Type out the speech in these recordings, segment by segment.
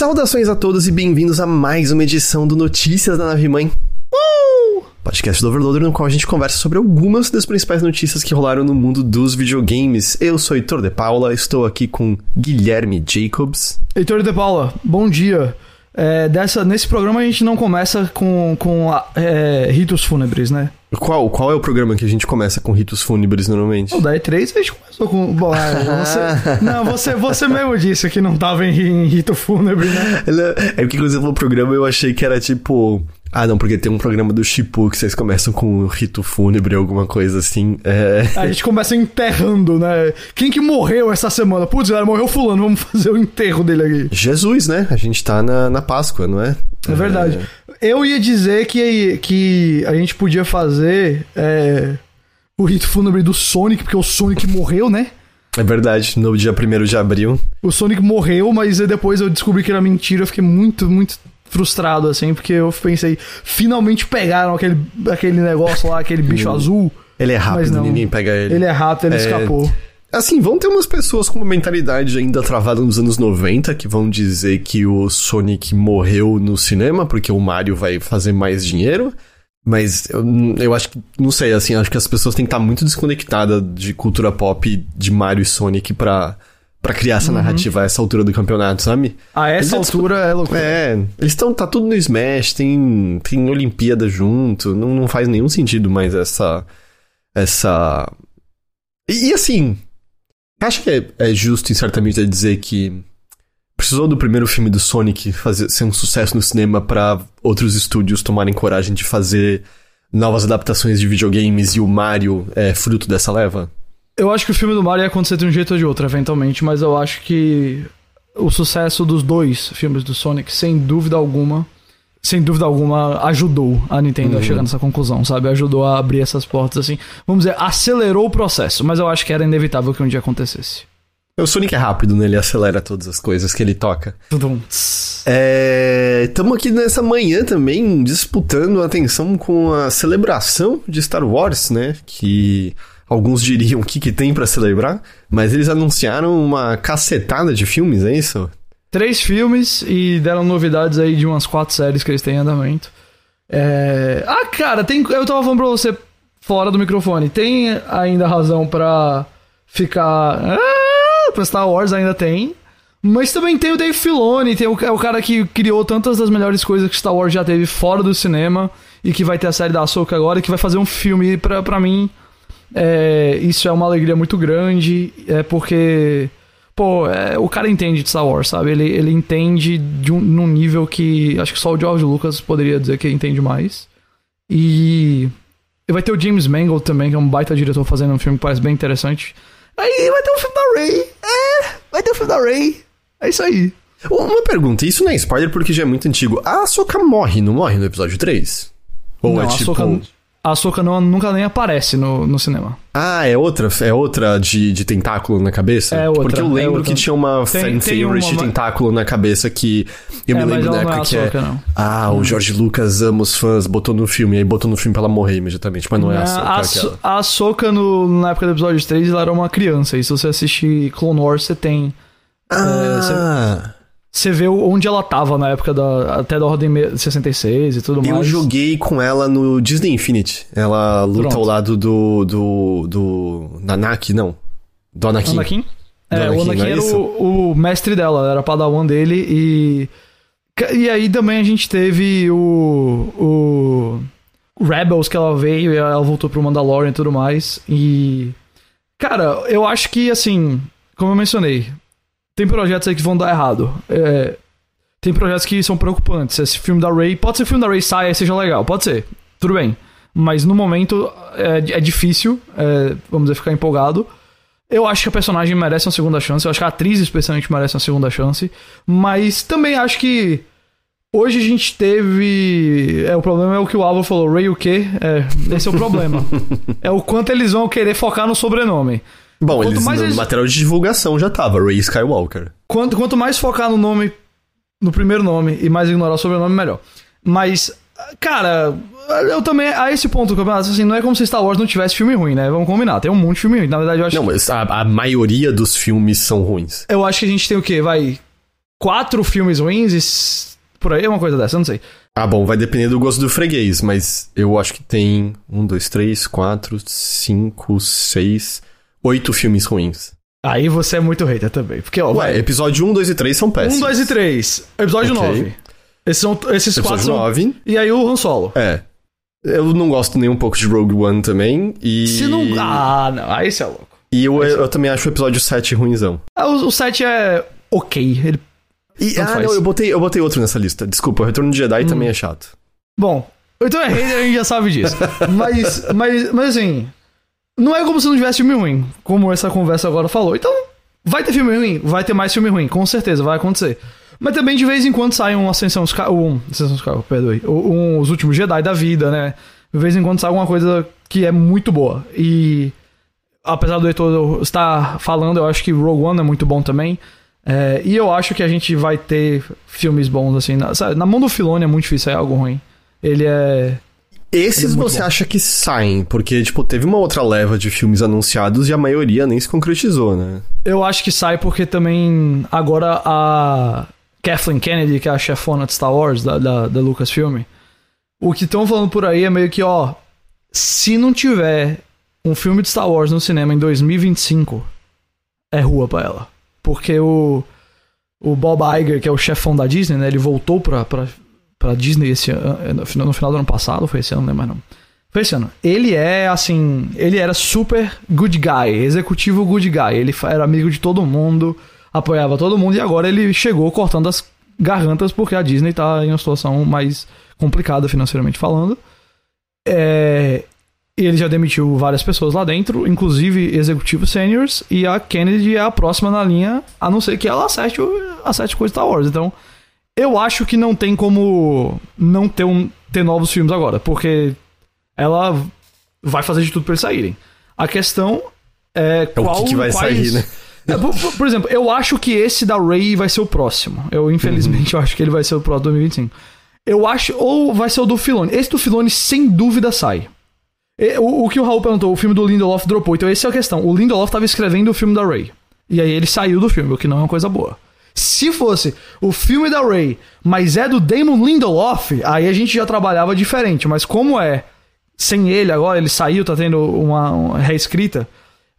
Saudações a todos e bem-vindos a mais uma edição do Notícias da Nave Mãe. Uh! Podcast do Overloader, no qual a gente conversa sobre algumas das principais notícias que rolaram no mundo dos videogames. Eu sou Heitor de Paula, estou aqui com Guilherme Jacobs. Heitor de Paula, bom dia. É, dessa, nesse programa a gente não começa com, com é, ritos fúnebres, né? Qual, qual é o programa que a gente começa com ritos fúnebres normalmente? O da E3 a gente começou com. Bom, é, você, não, você, você mesmo disse que não tava em, em rito fúnebre, né? É porque quando você falou programa eu achei que era tipo. Ah, não, porque tem um programa do Chipu que vocês começam com um rito fúnebre, alguma coisa assim. É... A gente começa enterrando, né? Quem que morreu essa semana? Putz, galera, morreu fulano, vamos fazer o enterro dele aqui. Jesus, né? A gente tá na, na Páscoa, não é? É verdade. Eu ia dizer que, que a gente podia fazer é, o rito fúnebre do Sonic, porque o Sonic morreu, né? É verdade, no dia 1 de abril. O Sonic morreu, mas depois eu descobri que era mentira. Eu fiquei muito, muito frustrado, assim, porque eu pensei, finalmente pegaram aquele, aquele negócio lá, aquele bicho azul. Ele é rápido, ninguém pega ele. Ele é rápido, ele é... escapou. Assim, vão ter umas pessoas com uma mentalidade ainda travada nos anos 90 que vão dizer que o Sonic morreu no cinema porque o Mario vai fazer mais dinheiro. Mas eu, eu acho que, não sei, assim, acho que as pessoas têm que estar muito desconectadas de cultura pop de Mario e Sonic pra, pra criar essa uhum. narrativa a essa altura do campeonato, sabe? A essa eles altura é loucura. É, eles estão, tá tudo no Smash, tem, tem Olimpíada junto, não, não faz nenhum sentido mais essa. Essa. E, e assim, Acho que é, é justo, em certa medida, dizer que precisou do primeiro filme do Sonic fazer, ser um sucesso no cinema para outros estúdios tomarem coragem de fazer novas adaptações de videogames e o Mario é fruto dessa leva? Eu acho que o filme do Mario ia acontecer de um jeito ou de outro, eventualmente, mas eu acho que o sucesso dos dois filmes do Sonic, sem dúvida alguma, sem dúvida alguma, ajudou a Nintendo uhum. a chegar nessa conclusão, sabe? Ajudou a abrir essas portas, assim. Vamos dizer, acelerou o processo, mas eu acho que era inevitável que um dia acontecesse. O Sonic é rápido, né? Ele acelera todas as coisas que ele toca. Tudum. É... Estamos aqui nessa manhã também disputando a atenção com a celebração de Star Wars, né? Que alguns diriam o que, que tem para celebrar, mas eles anunciaram uma cacetada de filmes, é isso? três filmes e deram novidades aí de umas quatro séries que eles têm em andamento. É... Ah, cara, tem... eu tava falando pra você fora do microfone. Tem ainda razão para ficar. Ah, pra Star Wars ainda tem. Mas também tem o Dave Filoni, tem o, é o cara que criou tantas das melhores coisas que Star Wars já teve fora do cinema e que vai ter a série da Ahsoka agora e que vai fazer um filme pra, pra mim. É, isso é uma alegria muito grande, é porque pô, é, o cara entende de Star Wars, sabe? Ele, ele entende de um, num nível que acho que só o George Lucas poderia dizer que entende mais. E vai ter o James Mangold também, que é um baita diretor fazendo um filme que parece bem interessante. Aí vai ter o filme da Ray. É, vai ter o filme da Ray. É isso aí. Uma pergunta, isso não é spoiler porque já é muito antigo. A Ahsoka morre, não morre no episódio 3? Ou não, é tipo... Ahsoka a Ahsoka não, nunca nem aparece no, no cinema. Ah, é outra? É outra de, de tentáculo na cabeça? É outra. Porque eu é lembro é que tinha uma tem, fan tem favorite uma... de tentáculo na cabeça que. Eu é, me lembro da época é que é. Não. Ah, o George Lucas ama os fãs, botou no filme, aí botou no filme pra ela morrer imediatamente. Mas não é a Ahsoka. A, aquela. a Ahsoka, no, na época do episódio 3, ela era uma criança. E se você assistir Clone Wars, você tem. Ah! É, você, você vê onde ela tava na época da. Até da Ordem 66 e tudo mais. Eu joguei com ela no Disney Infinite. Ela luta Pronto. ao lado do. do. do. Nanaki, não. Do Anakin. Anakin? É, Anakin, o Anakin é era o, o, mestre dela, era padawan dele e. E aí também a gente teve o. o Rebels que ela veio e ela voltou pro Mandalorian e tudo mais. E. Cara, eu acho que assim. Como eu mencionei, tem projetos aí que vão dar errado. É, tem projetos que são preocupantes. Esse filme da Ray. Pode ser que o filme da Ray saia e seja legal, pode ser. Tudo bem. Mas no momento é, é difícil, é, vamos dizer, ficar empolgado. Eu acho que a personagem merece uma segunda chance. Eu acho que a atriz, especialmente, merece uma segunda chance. Mas também acho que. Hoje a gente teve. É, o problema é o que o Álvaro falou, Ray o quê? É, esse é o problema. é o quanto eles vão querer focar no sobrenome. Bom, quanto eles, mais no eles... material de divulgação já tava, Ray Skywalker. Quanto, quanto mais focar no nome, no primeiro nome, e mais ignorar o sobrenome, melhor. Mas, cara, eu também, a esse ponto do campeonato, assim, não é como se Star Wars não tivesse filme ruim, né? Vamos combinar, tem um monte de filme ruim. Na verdade, eu acho Não, mas a, a maioria dos filmes são ruins. Eu acho que a gente tem o quê? Vai. quatro filmes ruins e por aí é uma coisa dessa, eu não sei. Ah, bom, vai depender do gosto do freguês, mas eu acho que tem um, dois, três, quatro, cinco, seis, oito filmes ruins. Aí você é muito hater também. Porque, ó, Ué, vai. episódio 1, 2 e 3 são péssimos. 1, 2 e 3. Episódio Ok. 9. Esses, são, esses quatro Episódio são... 9, E aí o Han Solo. é. Eu não gosto nem um pouco de Rogue One também, e... Se não... Ah, não. Aí você é louco. E eu, eu também acho o episódio 7 ruimzão. Ah, O, o 7 é ok. Ele... E, ah, faz. não, eu botei, eu botei outro nessa lista. Desculpa, o Retorno de Jedi também é chato. Bom, então é hater, a gente já sabe disso. Mas, mas, mas assim... Não é como se não tivesse filme ruim, como essa conversa agora falou. Então, vai ter filme ruim? Vai ter mais filme ruim, com certeza, vai acontecer. Mas também de vez em quando sai um Ascensão Sky... Um, Ascensão Sky, perdoe. Um, os últimos Jedi da vida, né? De vez em quando sai alguma coisa que é muito boa. E... Apesar do Heitor estar falando, eu acho que Rogue One é muito bom também. É, e eu acho que a gente vai ter filmes bons, assim. Na, sabe, na mão do Filone é muito difícil sair algo ruim. Ele é. Esses é você bom. acha que saem, porque, tipo, teve uma outra leva de filmes anunciados e a maioria nem se concretizou, né? Eu acho que sai porque também agora a Kathleen Kennedy, que é a chefona de Star Wars, da, da, da Lucasfilm, o que estão falando por aí é meio que, ó, se não tiver um filme de Star Wars no cinema em 2025, é rua pra ela. Porque o, o Bob Iger, que é o chefão da Disney, né, ele voltou pra, pra, pra Disney esse ano, no final, do ano passado, foi esse ano, lembro mais não. Foi esse ano. Ele é, assim, ele era super good guy, executivo good guy. Ele era amigo de todo mundo, apoiava todo mundo e agora ele chegou cortando as gargantas porque a Disney tá em uma situação mais complicada financeiramente falando. É, ele já demitiu várias pessoas lá dentro, inclusive executivos seniors, e a Kennedy é a próxima na linha, a não ser que ela acerte, acerte coisa Star Wars. Então, eu acho que não tem como não ter, um, ter novos filmes agora, porque ela vai fazer de tudo pra eles saírem. A questão é É o qual, que, que vai quais- sair, né? É, por, por- exemplo, eu acho que esse da Ray vai ser o próximo. Eu, infelizmente, eu acho que ele vai ser o próximo 2025. Eu acho, ou vai ser o do Filone. Esse do Filone, sem dúvida, sai. E- O, o que o Raul perguntou, o filme do Lindelof dropou. Então, essa é a questão. O Lindelof tava escrevendo o filme da Ray. E aí ele saiu do filme, o que não é uma coisa boa. Se fosse o filme da Ray, mas é do Damon Lindelof, aí a gente já trabalhava diferente. Mas como é sem ele agora, ele saiu, tá tendo uma, uma reescrita,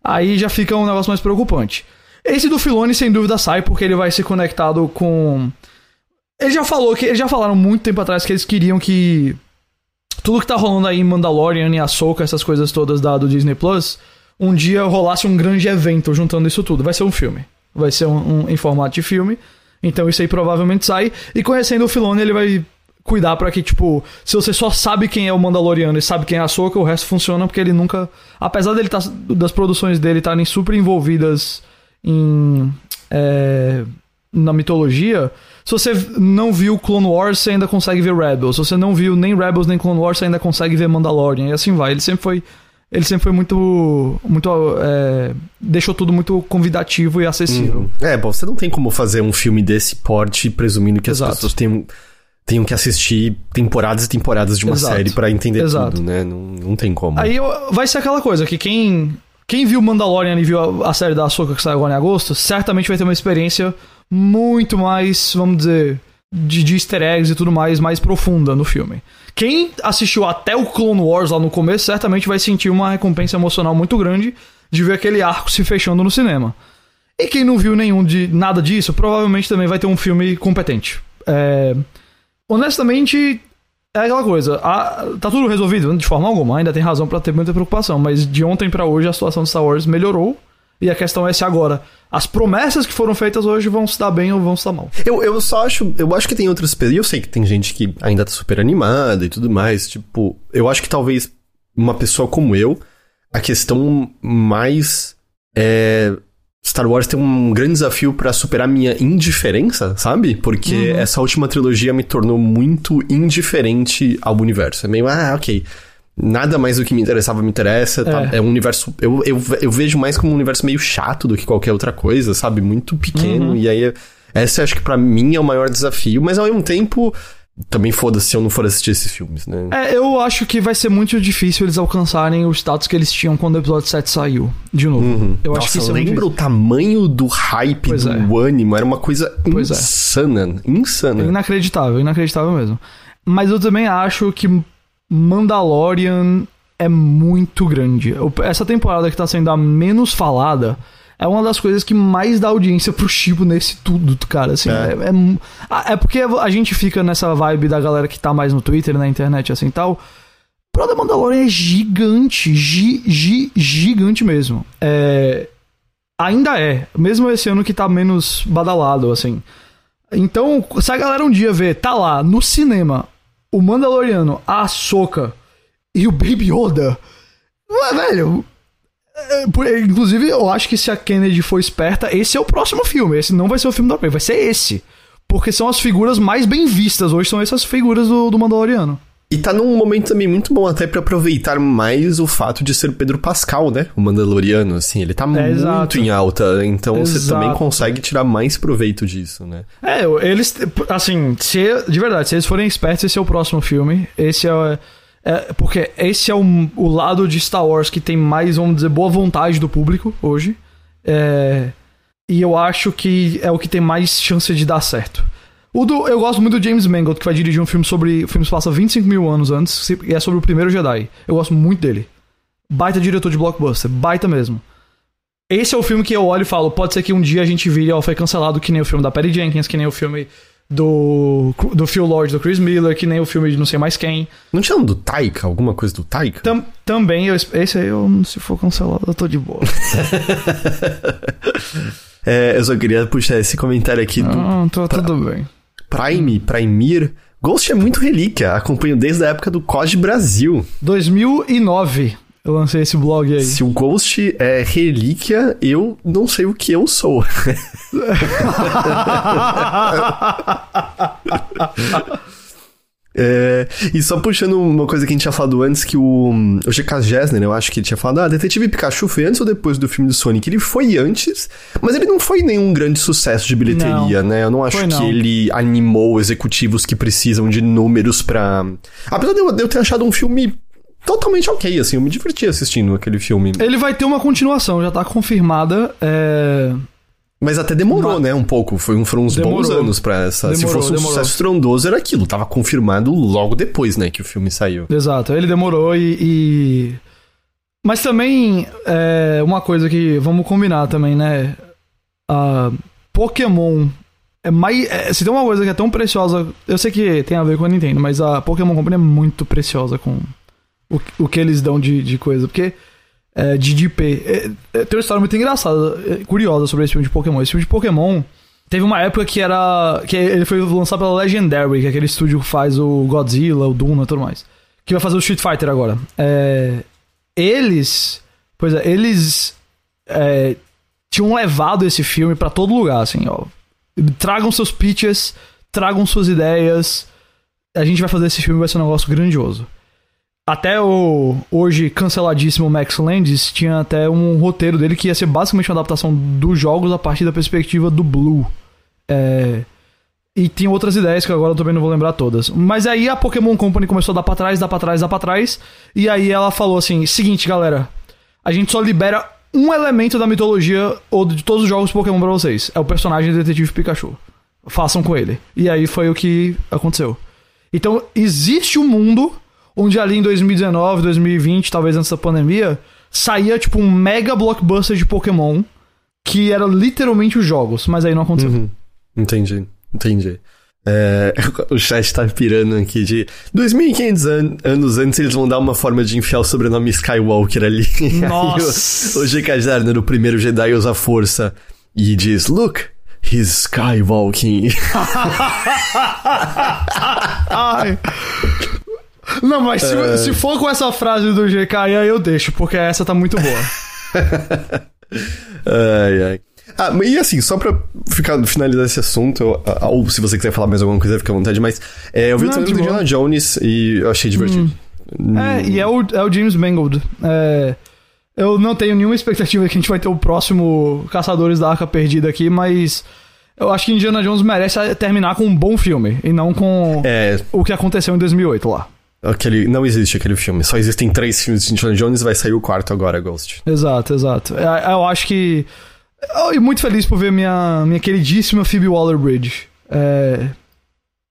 aí já fica um negócio mais preocupante. Esse do Filone, sem dúvida, sai, porque ele vai ser conectado com. Ele já falou que. Eles já falaram muito tempo atrás que eles queriam que. Tudo que tá rolando aí em Mandalorian e Ahsoka, essas coisas todas da, do Disney Plus, um dia rolasse um grande evento juntando isso tudo. Vai ser um filme. Vai ser um, um- em formato de filme. Então isso aí provavelmente sai. E conhecendo o Filone, ele vai cuidar pra que, tipo, se você só sabe quem é o Mandaloriano e sabe quem é a Ahsoka, o resto funciona porque ele nunca. Apesar dele tá, das produções dele estarem super envolvidas em. é, na mitologia. Se você não viu Clone Wars, você ainda consegue ver Rebels. Se você não viu nem Rebels nem Clone Wars, você ainda consegue ver Mandalorian. E assim vai. Ele sempre foi. Ele sempre foi muito. muito é, deixou tudo muito convidativo e acessível. É, bom, você não tem como fazer um filme desse porte presumindo que as Exato. pessoas tenham, tenham que assistir temporadas e temporadas de uma Exato. série pra entender Exato. tudo, né? Não, não tem como. Aí vai ser aquela coisa que quem. Quem viu Mandalorian e viu a, a série da Ahsoka que saiu agora em agosto, certamente vai ter uma experiência muito mais, vamos dizer, de, de easter eggs e tudo mais, mais profunda no filme. Quem assistiu até o Clone Wars lá no começo, certamente vai sentir uma recompensa emocional muito grande de ver aquele arco se fechando no cinema. E quem não viu nenhum de nada disso, provavelmente também vai ter um filme competente. É, honestamente, é aquela coisa. a- tá tudo resolvido de forma alguma, ainda tem razão pra ter muita preocupação, mas de ontem pra hoje a situação de Star Wars melhorou. E a questão é se agora as promessas que foram feitas hoje vão se dar bem ou vão se dar mal. Eu, eu só acho. Eu acho que tem outras. E eu sei que tem gente que ainda tá super animada e tudo mais. Tipo, eu acho que talvez uma pessoa como eu, a questão mais. É. Star Wars tem um grande desafio pra superar minha indiferença, sabe? Porque essa última trilogia me tornou muito indiferente ao universo. É meio, ah, ok. Nada mais do que me interessava me interessa. tá? É. É, um universo. Eu, eu, eu vejo mais como um universo meio chato do que qualquer outra coisa, sabe? Muito pequeno. E aí, essa eu acho que pra mim é o maior desafio. Mas ao mesmo tempo, também foda-se se eu não for assistir esses filmes, né? É, eu acho que vai ser muito difícil eles alcançarem o status que eles tinham quando o episódio 7 saiu. De novo. Uhum. Eu Nossa, acho que isso é muito lembra o tamanho do hype, Pois do é. ânimo? Era uma coisa Pois é. insana. Insana. É inacreditável, inacreditável mesmo. Mas eu também acho que Mandalorian é muito grande. Essa temporada que tá sendo a menos falada é uma das coisas que mais dá audiência pro Chibo nesse tudo, cara. Assim, É. é. É, é porque a gente fica nessa vibe da galera que tá mais no Twitter, na internet, assim tal. Pro The Mandalorian é gigante, gi, gi, gigante mesmo. É, ainda é, mesmo esse ano que tá menos badalado, assim. Então, se a galera um dia ver, tá lá no cinema, o Mandaloriano, a Ahsoka e o Baby Yoda, ué, velho. é, Inclusive, eu acho que se a Kennedy for esperta, esse é o próximo filme. Esse não vai ser o filme da Prey, vai ser esse. Porque são as figuras mais bem vistas hoje, são essas figuras do, do Mandaloriano. E tá num momento também muito bom até pra aproveitar mais o fato de ser o Pedro Pascal, né? O Mandaloriano, assim, ele tá muito É, exato. em alta, então você Exato. também consegue tirar mais proveito disso, né? É, eles, assim, se, de verdade, se eles forem espertos, esse é o próximo filme. Esse é. é porque esse é o, o lado de Star Wars que tem mais, vamos dizer, boa vontade do público hoje. É, e eu acho que é o que tem mais chance de dar certo. O do, eu gosto muito do James Mangold, que vai dirigir um filme sobre. O filme se passa 25 mil anos antes, e é sobre o primeiro Jedi. Eu gosto muito dele. Baita diretor de blockbuster, baita mesmo. Esse é o filme que eu olho e falo, pode ser que um dia a gente vire, ó, foi cancelado, que nem o filme da Perry Jenkins, que nem o filme do, do Phil Lord, do Chris Miller, que nem o filme de não sei mais quem. Não tinha um do Taika, alguma coisa do Taika? Tam, também, eu, esse aí, eu, se for cancelado, eu tô de boa. É, eu só queria puxar esse comentário aqui do Ah, tô, tudo bem. Prime, Primir. Ghost é muito relíquia, acompanho desde a época do COD Brasil. 2009, eu lancei esse blog aí. Se o Ghost é relíquia, eu não sei o que eu sou. É, e só puxando uma coisa que a gente tinha falado antes, que o, o G.K. Gessner, eu acho que ele tinha falado, ah, Detetive Pikachu foi antes ou depois do filme do Sonic? Ele foi antes, mas ele não foi nenhum grande sucesso de bilheteria, Não, né? Eu não acho que não. ele animou executivos que precisam de números pra... Apesar de eu, de eu ter achado um filme totalmente ok, assim, eu me diverti assistindo aquele filme. Ele vai ter uma continuação, já tá confirmada. É... Mas até demorou, Ma- né, um pouco. Foi um, foram uns bons Demorou. anos pra essa. Se Demorou, fosse um demorou. sucesso estrondoso, era aquilo. Tava confirmado logo depois, né, que o filme saiu. Exato, ele demorou e. e- Mas também, é, uma coisa que vamos combinar também, né? A Pokémon é mais. é, se tem uma coisa que é tão preciosa. Eu sei que tem a ver com a Nintendo, mas a Pokémon Company é muito preciosa com o, o que eles dão de, de coisa. Porque. É, de DP. É, é, tem uma história muito engraçada, é, curiosa sobre esse filme de Pokémon. Esse filme de Pokémon. Teve uma época que era. que ele foi lançado pela Legendary, que é aquele estúdio que faz o Godzilla, o Duna e tudo mais. Que vai fazer o Street Fighter agora. É, eles. Pois é, eles. tinham levado esse filme pra todo lugar, assim, ó. Tragam seus pitches, tragam suas ideias. A gente vai fazer esse filme, vai ser um negócio grandioso. Até o hoje canceladíssimo Max Landis tinha até um roteiro dele que ia ser basicamente uma adaptação dos jogos a partir da perspectiva do Blue. É, e tinha outras ideias que agora eu também não vou lembrar todas. Mas aí a Pokémon Company começou a dar pra trás, dar pra trás, dar pra trás. E aí ela falou assim: seguinte, galera, a gente só libera um elemento da mitologia ou de todos os jogos Pokémon pra vocês. É o personagem Detetive Pikachu. Façam com ele. E aí foi o que aconteceu. Então, existe um mundo onde ali em 2019, 2020, talvez antes da pandemia, saía tipo um mega blockbuster de Pokémon que era literalmente os jogos, mas aí não aconteceu. Uhum. Entendi, entendi. É, o chat tá pirando aqui de 2.500 an anos antes eles vão dar uma forma de enfiar o sobrenome Skywalker ali. Nossa. O, o G.K. Jarner, o primeiro Jedi, usa força e diz: Look, he's Skywalking. Ai. Não, mas se, É. se for com essa frase do GK, aí eu deixo, porque essa tá muito boa. ai, ai. Ah, e assim, só pra ficar, finalizar esse assunto, eu- ou se você quiser falar mais alguma coisa, fica à vontade, mas é, eu vi o Não, trailer de do. Indiana Jones e eu achei divertido. É, e é o, é o James Mangold. É, eu não tenho nenhuma expectativa que a gente vai ter o próximo Caçadores da Arca Perdida aqui, mas Eu acho que Indiana Jones merece terminar com um bom filme e não com É, o que aconteceu em 2008 lá. Aquele. Não existe aquele filme. Só existem três filmes de Indiana Jones e vai sair o quarto agora, Ghost. Exato, exato. É, Eu acho que. E muito feliz por ver minha, minha queridíssima Phoebe Waller-Bridge. É,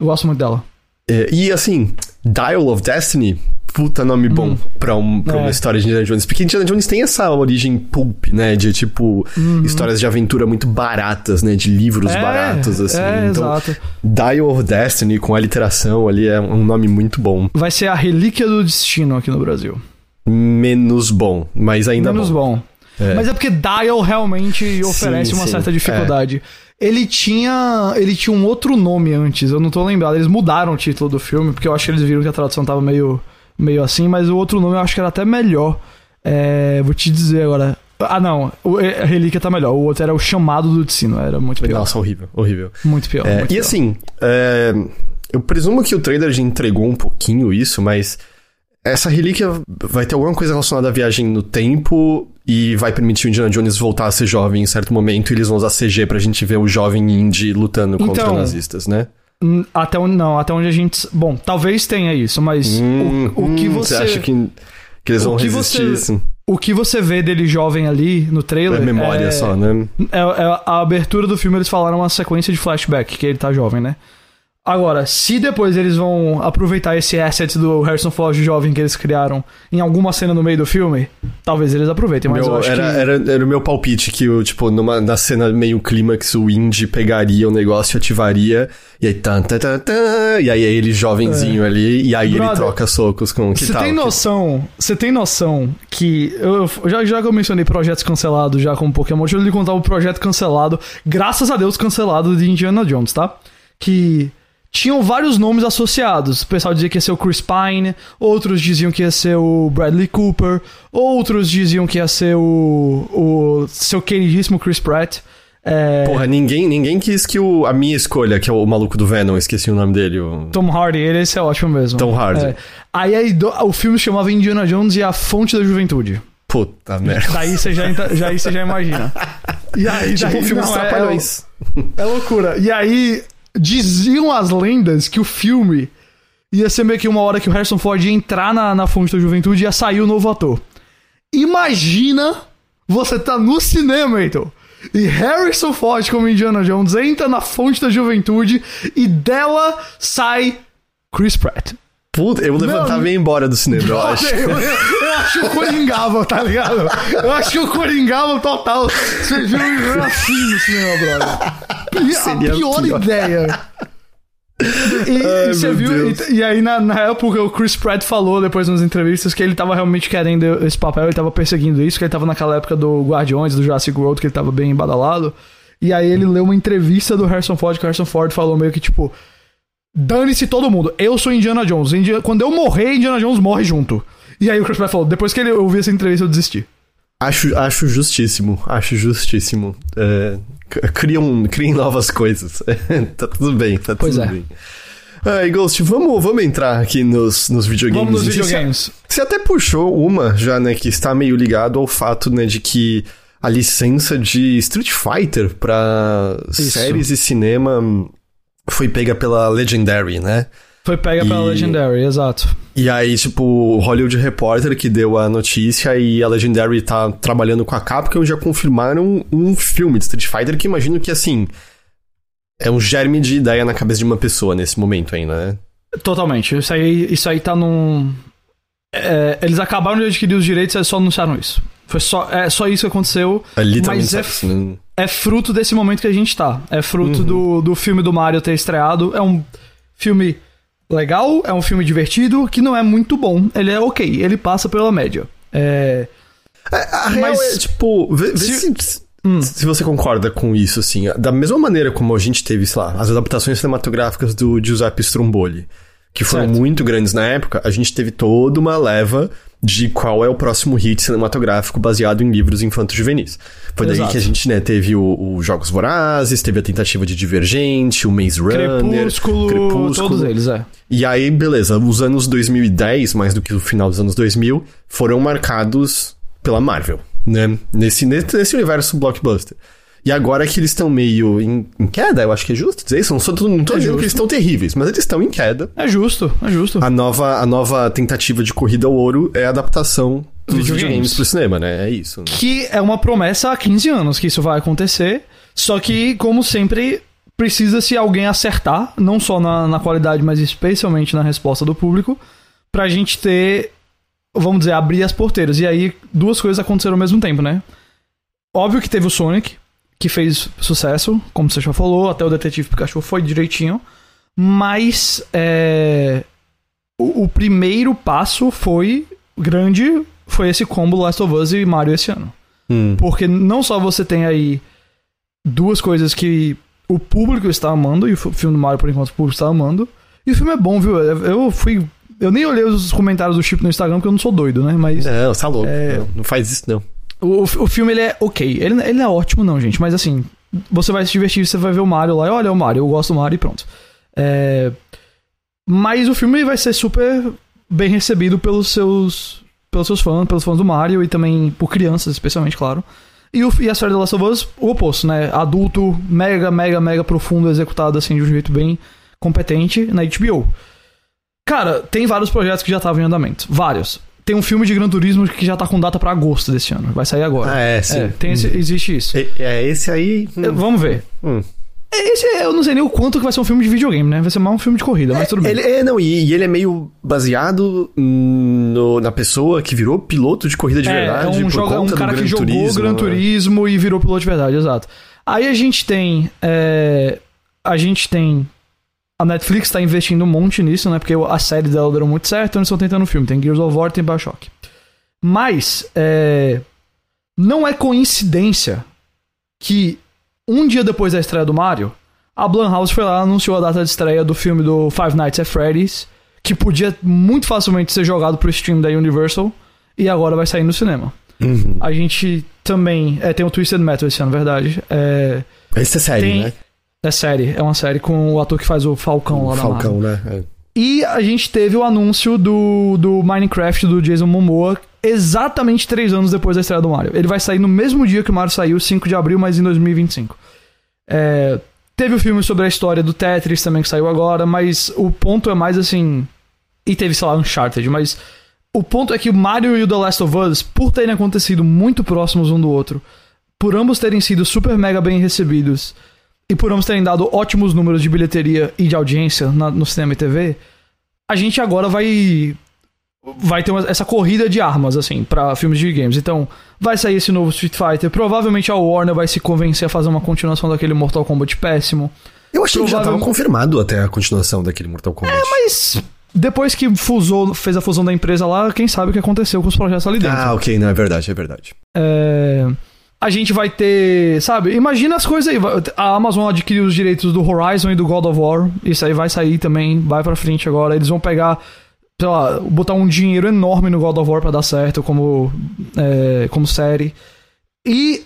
Eu gosto muito dela. É, e assim, Dial of Destiny, puta nome bom pra, um, pra É. uma história de Indiana Jones. Porque Indiana Jones tem essa origem pulp, né? De tipo, histórias de aventura muito baratas, né? De livros É, baratos, assim. É, então, exato. Dial of Destiny, com a literação ali, é um nome muito bom. Vai ser a relíquia do destino aqui no Brasil. Menos bom, mas ainda Menos bom. bom. É. Mas é porque Dial realmente oferece uma sim, certa é. Ele tinha. Ele tinha um outro nome antes, eu não tô lembrado. Eles mudaram o título do filme, porque eu acho que eles viram que a tradução tava meio, meio assim, mas o outro nome eu acho que era até melhor. É, vou te dizer agora. Ah, não. o- A relíquia tá melhor. O outro era o chamado do destino. Era muito pior. Nossa, horrível, horrível. Muito pior. É, muito e pior. assim, é, eu presumo que o trailer já entregou um pouquinho isso, mas essa relíquia vai ter alguma coisa relacionada à viagem no tempo e vai permitir o Indiana Jones voltar a ser jovem em certo momento e eles vão usar CG pra gente ver o jovem Indy lutando contra Então, nazistas, né? Até onde, não, até onde a gente. Bom, talvez tenha isso, mas Hum, o, o que hum, você. acha que, que eles vão que resistir você- isso? O que você vê dele jovem ali no É trailer. memória é, só, né? É, é a abertura do filme, eles falaram uma sequência de flashback, que ele tá jovem, né? Agora, se depois eles vão aproveitar esse asset do Harrison Ford jovem que eles criaram em alguma cena no meio do filme, talvez eles aproveitem, mas Meu- eu acho era, que... era, era o meu palpite que, tipo, numa, na cena meio clímax, o Indy pegaria o negócio, ativaria, e aí tan, tan, tan, tan, e aí é ele jovenzinho ali, e aí ele Brother, troca socos com que Você tem noção, você tem noção que eu, eu- já, já que eu mencionei projetos cancelados já com Pokémon, deixa eu lhe contar o projeto cancelado, graças a Deus cancelado de Indiana Jones, tá? Que tinham vários nomes associados. O pessoal dizia que ia ser o Chris Pine, outros diziam que ia ser o Bradley Cooper, outros diziam que ia ser o, o seu queridíssimo Chris Pratt. É, Porra, ninguém, ninguém quis que o, a minha escolha, que é o maluco do Venom, esqueci o nome dele, o... Tom Hardy, ele esse é ótimo mesmo. Tom Hardy. É. Aí, aí do- o filme chamava Indiana Jones e a Fonte da Juventude. Puta merda. Daí você já, já, aí você já imagina. E aí, Tipo daí, o filme não, é- Trapalhões. É, loucura. E aí diziam as lendas que o filme ia ser meio que uma hora que o Harrison Ford ia entrar na, na fonte da juventude e ia sair o novo ator. Imagina você tá no cinema, então. E Harrison Ford, como Indiana Jones, entra na fonte da juventude e dela sai Chris Pratt. Puta, eu levantava e ia embora do cinema, eu acho. Eu, eu, eu acho o Coringável, tá ligado? Eu acho o Coringável total. Você viu assim no cinema, brother. A pior, pior. ideia. E, Ai, e você viu, e, e aí na, na época o Chris Pratt falou depois nas entrevistas que ele tava realmente querendo esse papel, ele tava perseguindo isso, que ele tava naquela época do Guardiões, do Jurassic World, que ele tava bem badalado. E aí ele leu uma entrevista do Harrison Ford, que o Harrison Ford falou meio que tipo: Dane-se todo mundo, eu sou Indiana Jones. Quando eu morrer, Indiana Jones morre junto. E aí o Chris Pratt falou: Depois que ele ouviu essa entrevista, eu desisti. Acho, acho justíssimo, acho justíssimo. É, criam, criem novas coisas. tá tudo bem, tá Pois tudo é. bem. Ai, Ghost, vamos, vamos entrar aqui nos, nos videogames. Vamos nos videogames. Você até puxou uma já, né, que está meio ligado ao fato, né, de que a licença de Street Fighter pra Isso. séries e cinema foi pega pela Legendary, né? Foi pega pela E- Legendary, exato. E aí, tipo, o Hollywood Reporter que deu a notícia e a Legendary tá trabalhando com a Capcom já confirmaram um filme de Street Fighter que imagino que, assim, é um germe de ideia na cabeça de uma pessoa nesse momento ainda, né? Totalmente. Isso aí, isso aí tá num. É, eles acabaram de adquirir os direitos e só anunciaram isso. Foi só, é só isso que aconteceu. É literalmente Mas é né? É fruto desse momento que a gente tá. É fruto do, do filme do Mario ter estreado. É um filme legal, é um filme divertido, que não é muito bom. Ele é ok, ele passa pela média. É. A real Mas- é, tipo, vê, vê Se- se, se você concorda com isso, assim. Da mesma maneira como a gente teve, sei lá, as adaptações cinematográficas do Giuseppe Stromboli, que foram Certo. muito grandes na época, a gente teve toda uma leva de qual é o próximo hit cinematográfico baseado em livros infantos juvenis. Foi daí Exato. que a gente, né, teve o, o Jogos Vorazes, teve a tentativa de Divergente, o Maze Runner, Crepúsculo, todos eles, é. e aí, beleza, os anos 2010, mais do que o final dos anos 2000, foram marcados pela Marvel, né? Nesse, nesse universo blockbuster. E agora que eles estão meio em, em, queda, eu acho que é justo dizer isso. Não, sou, não tô é dizendo justo. que eles estão terríveis, mas eles estão em queda. É justo, é justo. A nova, a nova tentativa de corrida ao ouro é a adaptação dos videogames, videogames pro cinema, né? É isso. Né? Que é uma promessa há 15 anos que isso vai acontecer. Só que, como sempre, precisa-se alguém acertar, não só na, na qualidade, mas especialmente na resposta do público, pra gente ter, vamos dizer, abrir as porteiras. E aí, duas coisas aconteceram ao mesmo tempo, né? Óbvio que teve o Sonic, que fez sucesso, como você já falou, até o Detetive Pikachu foi direitinho. Mas é, o, o, primeiro passo foi grande, foi esse combo Last of Us e Mario esse ano. Hum. Porque não só você tem aí duas coisas que o público está amando, e o filme do Mario, por enquanto, o público está amando. E o filme é bom, viu? Eu fui. Eu nem olhei os comentários do Chip no Instagram, porque eu não sou doido, né? Mas. Não, tá louco. É... Não, não faz isso, não. O, o filme ele é ok. Ele, ele não é ótimo, não, gente. Mas assim, você vai se divertir, você vai ver o Mario lá e olha o Mario, eu gosto do Mario e pronto. É... Mas o filme vai ser super bem recebido pelos seus, pelos seus fãs, pelos fãs do Mario e também por crianças, especialmente, claro. E, o, e a série The Last of Us, o oposto, né? Adulto, mega, mega, mega profundo, executado assim de um jeito bem competente na HBO. Cara, tem vários projetos que já estavam em andamento. Vários tem um filme de Gran Turismo que já tá com data para agosto desse ano. Vai sair agora. Ah, é, sim. É, tem esse, existe isso. É, é esse aí. Hum. É, vamos ver. Hum. É, esse eu não sei nem o quanto que vai ser um filme de videogame, né? Vai ser mais um filme de corrida, mas tudo bem. Ele, é, não, e, e, ele é meio baseado no, na pessoa que virou piloto de corrida de é, verdade. É um, joga, um cara que jogou Turismo, Gran Turismo e virou piloto de verdade, exato. Aí a gente tem. É, a gente tem a Netflix está investindo um monte nisso, né? Porque a série dela deu muito certo, então eles estão tentando o filme. Tem Gears of War, tem Bioshock. Mas, é... não é coincidência que um dia depois da estreia do Mario, a Blumhouse foi lá e anunciou a data de estreia do filme do Five Nights at Freddy's, que podia muito facilmente ser jogado pro stream da Universal, e agora vai sair no cinema. Uhum. A gente também... É, tem o Twisted Metal esse ano, verdade. É... Esse é série, tem... né? É série, é uma série com o ator que faz o Falcão o lá Falcão, na Falcão, né? É. E a gente teve o anúncio do, do Minecraft do Jason Momoa exatamente três anos depois da estreia do Mario. Ele vai sair no mesmo dia que o Mario saiu, 5 de abril, mas em 2025. É, teve o filme sobre a história do Tetris também que saiu agora, mas o ponto é mais assim. E teve, sei lá, Uncharted, mas o ponto é que o Mario e o The Last of Us, por terem acontecido muito próximos um do outro, por ambos terem sido super mega bem recebidos e por ambos terem dado ótimos números de bilheteria e de audiência na, no cinema e TV, a gente agora vai vai ter uma, essa corrida de armas assim para filmes de games. Então, vai sair esse novo Street Fighter, provavelmente a Warner vai se convencer a fazer uma continuação daquele Mortal Kombat péssimo. Eu achei que já tava confirmado até a continuação daquele Mortal Kombat. É, mas depois que fusou, fez a fusão da empresa lá, quem sabe o que aconteceu com os projetos ali dentro. Ah, ok, não, é verdade, é verdade. É a gente vai ter, sabe? Imagina as coisas aí. A Amazon adquiriu os direitos do Horizon e do God of War. Isso aí vai sair também, vai pra frente agora. Eles vão pegar, sei lá, botar um dinheiro enorme no God of War pra dar certo como, é, como série. E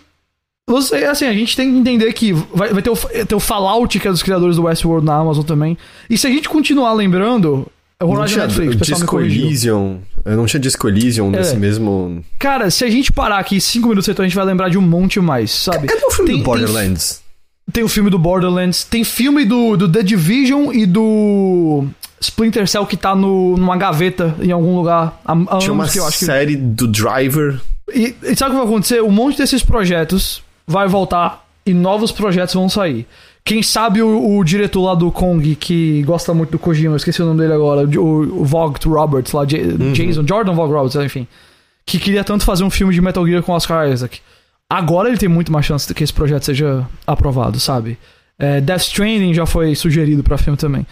você, assim, a gente tem que entender que vai, vai ter, o, ter o Fallout, que é dos criadores do Westworld na Amazon também. E se a gente continuar lembrando, é o Horizon Netflix, pessoal Disco Elysium. Eu não tinha Disco Elysium é. nesse mesmo. Cara, se a gente parar aqui 5 minutos, então a gente vai lembrar de um monte mais, sabe? Cadê o filme tem, do Borderlands? Tem, tem, o filme do Borderlands, tem filme do, do The Division e do Splinter Cell que tá no, numa gaveta em algum lugar. Há, há Tinha uma que eu acho série que... do Driver. E, e sabe o que vai acontecer? Um monte desses projetos vai voltar e novos projetos vão sair. Quem sabe o, o, diretor lá do Kong, que gosta muito do Kojima, eu esqueci o nome dele agora, o, o Vogt Roberts lá, J uhum. Jason, Jordan Vogt Roberts, enfim. Que queria tanto fazer um filme de Metal Gear com Oscar Isaac. Agora ele tem muito mais chance de que esse projeto seja aprovado, sabe? É, Death Stranding já foi sugerido para filme também.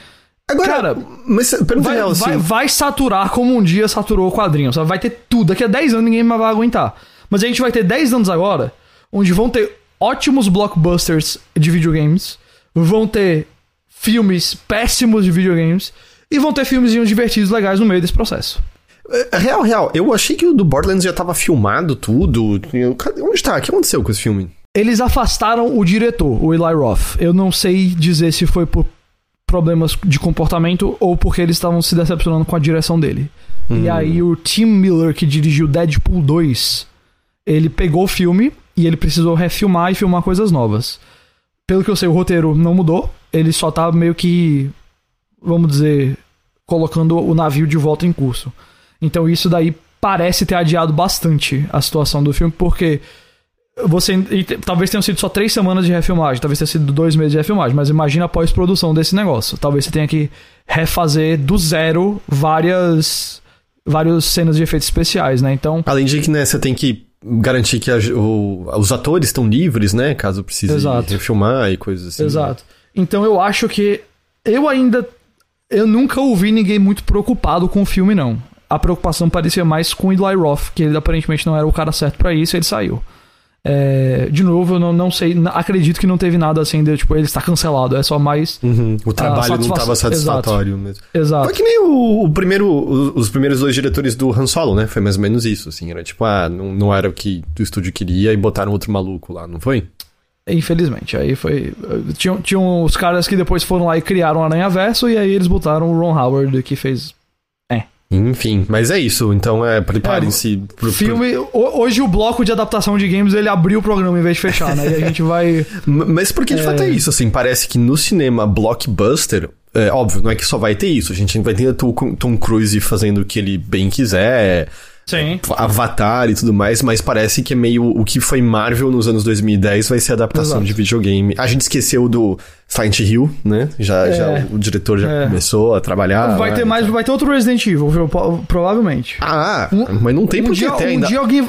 Agora, Cara, mas, vai, real, assim... vai, vai, saturar como um dia saturou o quadrinho, sabe? Vai ter tudo. Daqui a 10 anos ninguém mais vai aguentar. Mas a gente vai ter 10 anos agora, onde vão ter ótimos blockbusters de videogames vão ter filmes péssimos de videogames e vão ter filmezinhos divertidos legais no meio desse processo. É, real, real. Eu achei que o do Borderlands já tava filmado tudo. Onde tá? O que aconteceu com esse filme? Eles afastaram o diretor, o Eli Roth. Eu não sei dizer se foi por problemas de comportamento ou porque eles estavam se decepcionando com a direção dele. Hum. E aí o Tim Miller, que dirigiu Deadpool 2, ele pegou o filme e ele precisou refilmar e filmar coisas novas. Pelo que eu sei, o roteiro não mudou, ele só tá meio que, vamos dizer, colocando o navio de volta em curso. Então isso daí parece ter adiado bastante a situação do filme, porque você talvez tenham sido só três semanas de refilmagem, talvez tenha sido dois meses de refilmagem, mas imagina a pós-produção desse negócio. Talvez você tenha que refazer do zero várias várias cenas de efeitos especiais, né? Então, Além de que, né, você tem que garantir que a- o- os atores estão livres, né? Caso precise Exato. refilmar e coisas assim. Exato. Então eu acho que eu ainda eu nunca ouvi ninguém muito preocupado com o filme não. A preocupação parecia mais com o Eli Roth, que ele aparentemente não era o cara certo pra isso, e ele saiu. É, de novo, eu não, não sei, acredito que não teve nada assim de tipo ele está cancelado, é só mais Uhum, O trabalho não estava satisfatório mesmo. exato. Foi que nem o, o primeiro, o- os primeiros dois diretores do Han Solo, né? Foi mais ou menos isso, assim. Era tipo, ah, não, não era o que o estúdio queria e botaram outro maluco lá, não foi? Infelizmente, aí foi. Tinham, tinham os caras que depois foram lá e criaram o Aranha Verso, e aí eles botaram o Ron Howard, que fez. Enfim, mas é isso. Então, é, preparem-se pro, pro- Filme. ho- Hoje o bloco de adaptação de games ele abriu o programa em vez de fechar, né? E a gente vai. Mas porque de fato é isso, assim, parece que no cinema blockbuster, é óbvio, não é que só vai ter isso, a gente vai ter Tom, Tom Cruise fazendo o que ele bem quiser, Sim. Avatar e tudo mais, mas parece que é meio o que foi Marvel nos anos 2010 vai ser adaptação Exato. de videogame. A gente esqueceu do Silent Hill, né? Já, É. já o diretor já É. começou a trabalhar. vai lá, ter mais, então. vai ter outro Resident Evil, provavelmente. Ah, Um- mas não tem um por que ter um ainda. dia alguém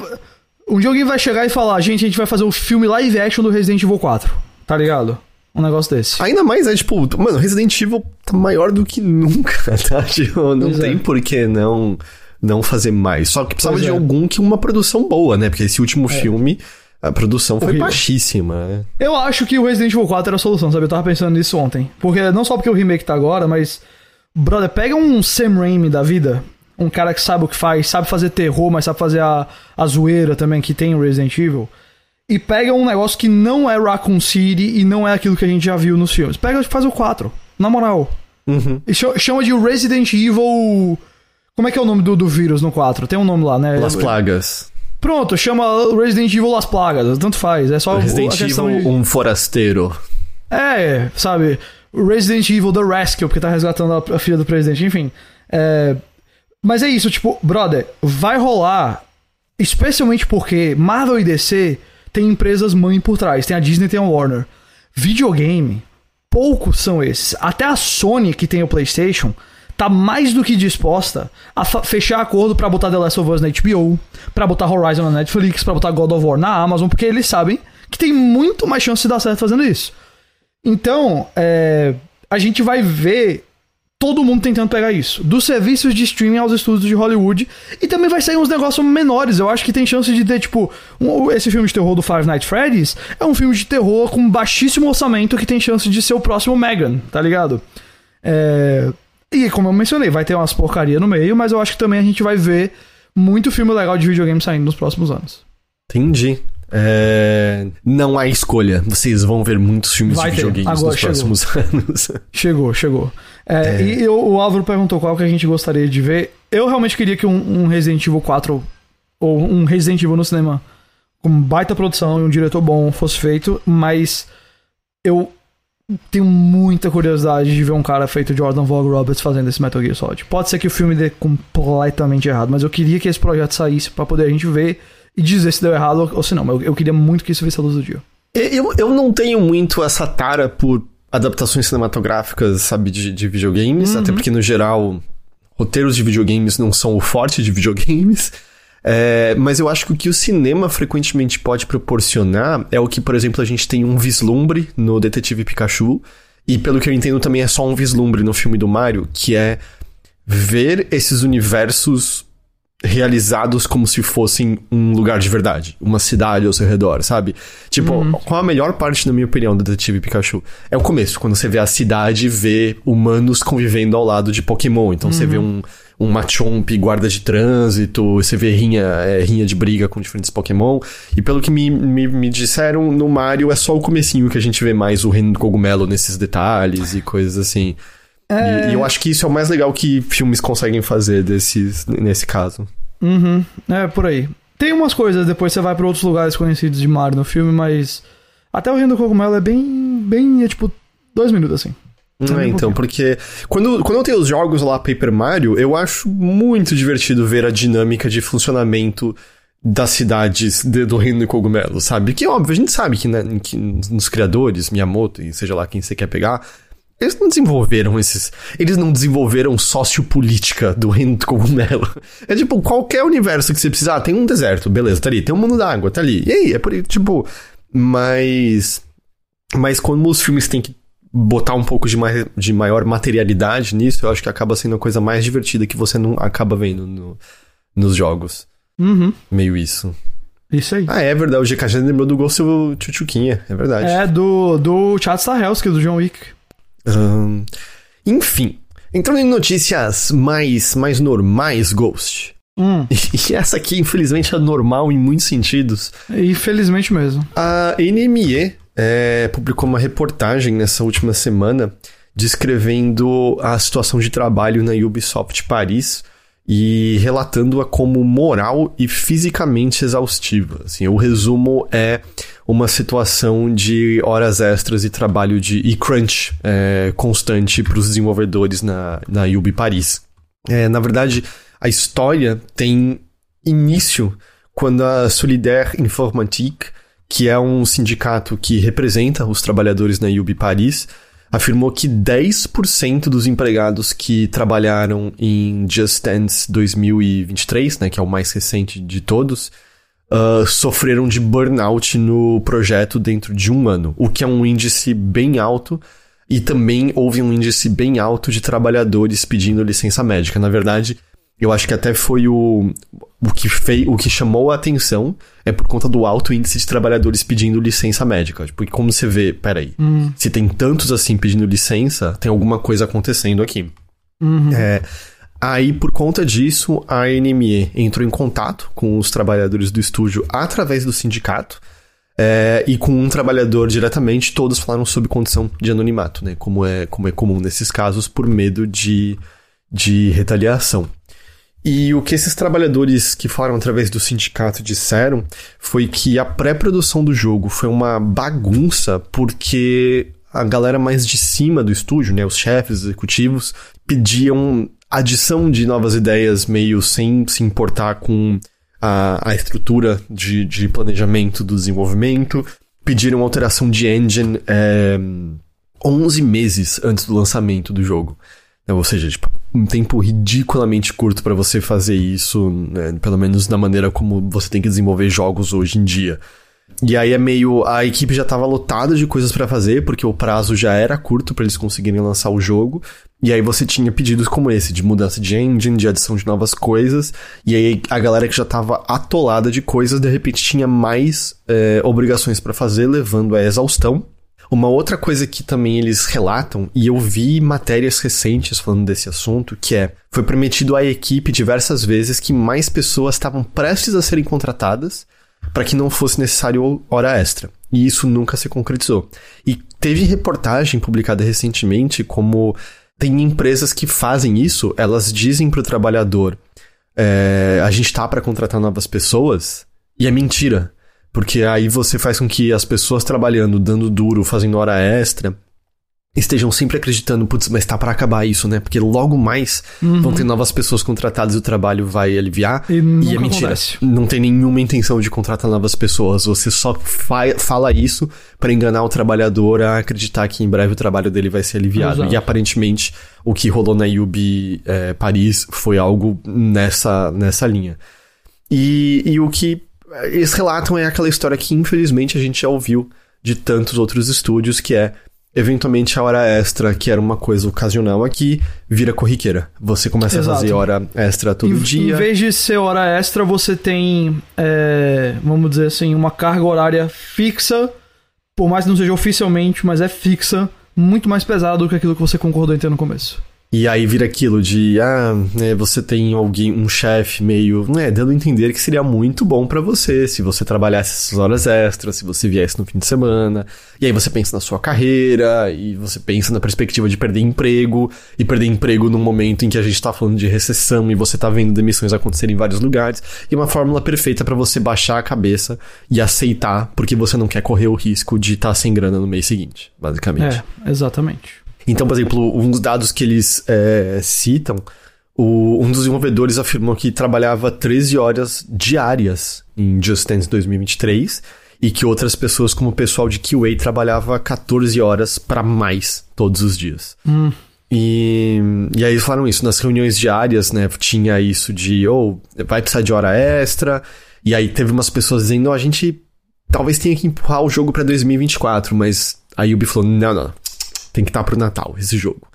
um dia alguém vai chegar e falar, gente, a gente vai fazer o filme live action do Resident Evil 4. Tá ligado? Um negócio desse. Ainda mais é tipo, mano, Resident Evil tá maior do que nunca, tá? Tipo, não Pois tem é. por que não, não fazer mais. Só que precisava Pois de é. algum que uma produção boa, né? Porque esse último filme, a produção foi Horrível. baixíssima, né? Eu acho que o Resident Evil 4 era a solução, sabe? Eu tava pensando nisso ontem. Porque não só porque o remake tá agora, mas. Brother, pega um Sam Raimi da vida. Um cara que sabe o que faz, sabe fazer terror, mas sabe fazer a, a zoeira também que tem o Resident Evil. E pega um negócio que não é Raccoon City e não é aquilo que a gente já viu nos filmes. Pega e faz o 4. Na moral. Uhum. E cha- chama de Resident Evil. Como é que é o nome do, do vírus no 4? Tem um nome lá, né? Las Plagas. Pronto, chama Resident Evil Las Plagas. Tanto faz. É só Resident a questão Evil, de... um forasteiro. É, sabe? Resident Evil The Rescue, porque tá resgatando a, a filha do presidente, enfim. É, mas é isso, tipo, brother, vai rolar, especialmente porque Marvel e DC tem empresas mãe por trás, tem a Disney tem a Warner. Videogame, poucos são esses. Até a Sony, que tem o PlayStation, tá mais do que disposta a fechar acordo pra botar The Last of Us na HBO, pra botar Horizon na Netflix, pra botar God of War na Amazon, porque eles sabem que tem muito mais chance de dar certo fazendo isso. Então, é, a gente vai ver todo mundo tentando pegar isso. Dos serviços de streaming aos estúdios de Hollywood. E também vai sair uns negócios menores. Eu acho que tem chance de ter, tipo, um- esse filme de terror do Five Nights Freddy's é um filme de terror com baixíssimo orçamento que tem chance de ser o próximo Megan, tá ligado? É, E como eu mencionei, vai ter umas porcaria no meio, mas eu acho que também a gente vai ver muito filme legal de videogame saindo nos próximos anos. Entendi. É, Não há escolha. Vocês vão ver muitos filmes Vai de videogames Agora nos chegou. próximos anos. Chegou, chegou. É, E eu- o Álvaro perguntou qual que a gente gostaria de ver. Eu realmente queria que um, um Resident Evil 4 ou um Resident Evil no cinema com baita produção e um diretor bom fosse feito, mas eu tenho muita curiosidade de ver um cara feito Jordan Vogue Roberts fazendo esse Metal Gear Solid. Pode ser que o filme dê completamente errado, mas eu queria que esse projeto saísse pra poder a gente ver e dizer se deu errado ou, se não. Eu, eu queria muito que isso visse a luz do dia. Eu, eu não tenho muito essa tara por adaptações cinematográficas, sabe, de, de videogames, até porque, no geral, roteiros de videogames não são o forte de videogames. É, mas eu acho que o que o cinema frequentemente pode proporcionar é o que, por exemplo, a gente tem um vislumbre no Detetive Pikachu, e pelo que eu entendo também é só um vislumbre no filme do Mario, que é ver esses universos realizados como se fossem um lugar de verdade, uma cidade ao seu redor, sabe? Tipo, qual a melhor parte, na minha opinião, do Detetive Pikachu? É o começo, quando você vê a cidade e vê humanos convivendo ao lado de Pokémon. Então você vê um, um Machomp guarda de trânsito, você vê rinha, é, rinha de briga com diferentes Pokémon. E pelo que me, me, me disseram, no Mario é só o comecinho que a gente vê mais o reino do cogumelo nesses detalhes e coisas assim. E, e eu acho que isso é o mais legal que filmes conseguem fazer desses, nesse caso. Uhum, é por aí. tem umas coisas, depois você vai pra outros lugares conhecidos de Mario no filme, mas até o Reino do Cogumelo é bem, bem, é tipo, dois minutos assim. Não é, então, porque quando, quando eu tenho os jogos lá Paper Mario, eu acho muito divertido ver a dinâmica de funcionamento das cidades de, do Reino do Cogumelo, sabe? Que óbvio, a gente sabe que, né, que nos criadores, Miyamoto e seja lá quem você quer pegar, eles não desenvolveram esses. Eles não desenvolveram sociopolítica do reino do cogumelo. É tipo, qualquer universo que você precisar, tem um deserto, beleza, tá ali. Tem um mundo d'água, tá ali. E aí, é por tipo. Mas. Mas como os filmes têm que botar um pouco de, mais, de maior materialidade nisso, eu acho que acaba sendo a coisa mais divertida que você não acaba vendo no, nos jogos. Uhum. Meio isso. Isso aí. Ah, é verdade. O GK já lembrou do Ghost Chuchuquinha. É verdade. É, do, do Chad Stahelski, do John Wick. Um, enfim. Entrando em notícias mais, mais normais, Ghost. Hum. E essa aqui, infelizmente, é normal em muitos sentidos. Infelizmente mesmo. A NME é, publicou uma reportagem nessa última semana descrevendo a situação de trabalho na Ubisoft Paris e relatando-a como moral e fisicamente exaustiva. Assim, o resumo é uma situação de horas extras e trabalho de e crunch é, constante para os desenvolvedores na, na Ubi Paris. É, na verdade, a história tem início quando a Solidaire Informatique, que é um sindicato que representa os trabalhadores na Ubi Paris, afirmou que 10% dos empregados que trabalharam em Just Dance 2023, né, que é o mais recente de todos, uh, sofreram de burnout no projeto dentro de um ano, o que é um índice bem alto. E também houve um índice bem alto de trabalhadores pedindo licença médica. Na verdade, eu acho que até foi o, o, que fei, o que chamou a atenção é por conta do alto índice de trabalhadores pedindo licença médica. Porque como você vê, peraí, hum. se tem tantos assim pedindo licença, tem alguma coisa acontecendo aqui. Uhum. É, aí, por conta disso, a NME entrou em contato com os trabalhadores do estúdio através do sindicato. É, e com um trabalhador diretamente, todos falaram sob condição de anonimato, né? Como é, como é comum nesses casos, por medo de, de retaliação. E o que esses trabalhadores que falaram através do sindicato disseram foi que a pré-produção do jogo foi uma bagunça porque a galera mais de cima do estúdio, né, os chefes executivos, pediam adição de novas ideias meio sem se importar com a, a estrutura de, de planejamento do desenvolvimento, pediram alteração de engine é, eh, 11 meses antes do lançamento do jogo. Ou seja, tipo, um tempo ridiculamente curto para você fazer isso, né? pelo menos na maneira como você tem que desenvolver jogos hoje em dia. E aí é meio. A equipe já tava lotada de coisas para fazer, porque o prazo já era curto para eles conseguirem lançar o jogo. E aí você tinha pedidos como esse, de mudança de engine, de adição de novas coisas. E aí a galera que já tava atolada de coisas, de repente tinha mais é, obrigações para fazer, levando à exaustão. Uma outra coisa que também eles relatam, e eu vi matérias recentes falando desse assunto, que é: foi prometido à equipe diversas vezes que mais pessoas estavam prestes a serem contratadas para que não fosse necessário hora extra. E isso nunca se concretizou. E teve reportagem publicada recentemente como tem empresas que fazem isso, elas dizem para o trabalhador: é, a gente tá para contratar novas pessoas, e é mentira. Porque aí você faz com que as pessoas trabalhando, dando duro, fazendo hora extra, estejam sempre acreditando, putz, mas tá para acabar isso, né? Porque logo mais uhum. vão ter novas pessoas contratadas e o trabalho vai aliviar. E, e é mentira. Acontece. Não tem nenhuma intenção de contratar novas pessoas. Você só fa fala isso para enganar o trabalhador a acreditar que em breve o trabalho dele vai ser aliviado. Exato. E aparentemente o que rolou na Yubi é, Paris foi algo nessa, nessa linha. E, e o que eles relatam é aquela história que infelizmente a gente já ouviu de tantos outros estúdios, que é eventualmente a hora extra, que era uma coisa ocasional aqui, vira corriqueira. Você começa Exato. a fazer hora extra todo em, dia. Em vez de ser hora extra, você tem, é, vamos dizer assim, uma carga horária fixa, por mais que não seja oficialmente, mas é fixa, muito mais pesada do que aquilo que você concordou em ter no começo. E aí vira aquilo de, ah, né, você tem alguém, um chefe meio, né, dando a entender que seria muito bom para você se você trabalhasse essas horas extras, se você viesse no fim de semana. E aí você pensa na sua carreira, e você pensa na perspectiva de perder emprego, e perder emprego num momento em que a gente tá falando de recessão e você tá vendo demissões acontecerem em vários lugares. E uma fórmula perfeita para você baixar a cabeça e aceitar, porque você não quer correr o risco de estar tá sem grana no mês seguinte, basicamente. É, exatamente. Então, por exemplo, uns dados que eles é, citam, o, um dos desenvolvedores afirmou que trabalhava 13 horas diárias em Just Dance 2023 e que outras pessoas, como o pessoal de QA, trabalhava 14 horas para mais todos os dias. Hum. E, e aí eles falaram isso, nas reuniões diárias, né, tinha isso de, ou oh, vai precisar de hora extra, e aí teve umas pessoas dizendo, oh, a gente talvez tenha que empurrar o jogo para 2024, mas a Ubi falou, não, não, tem que estar tá pro Natal, esse jogo.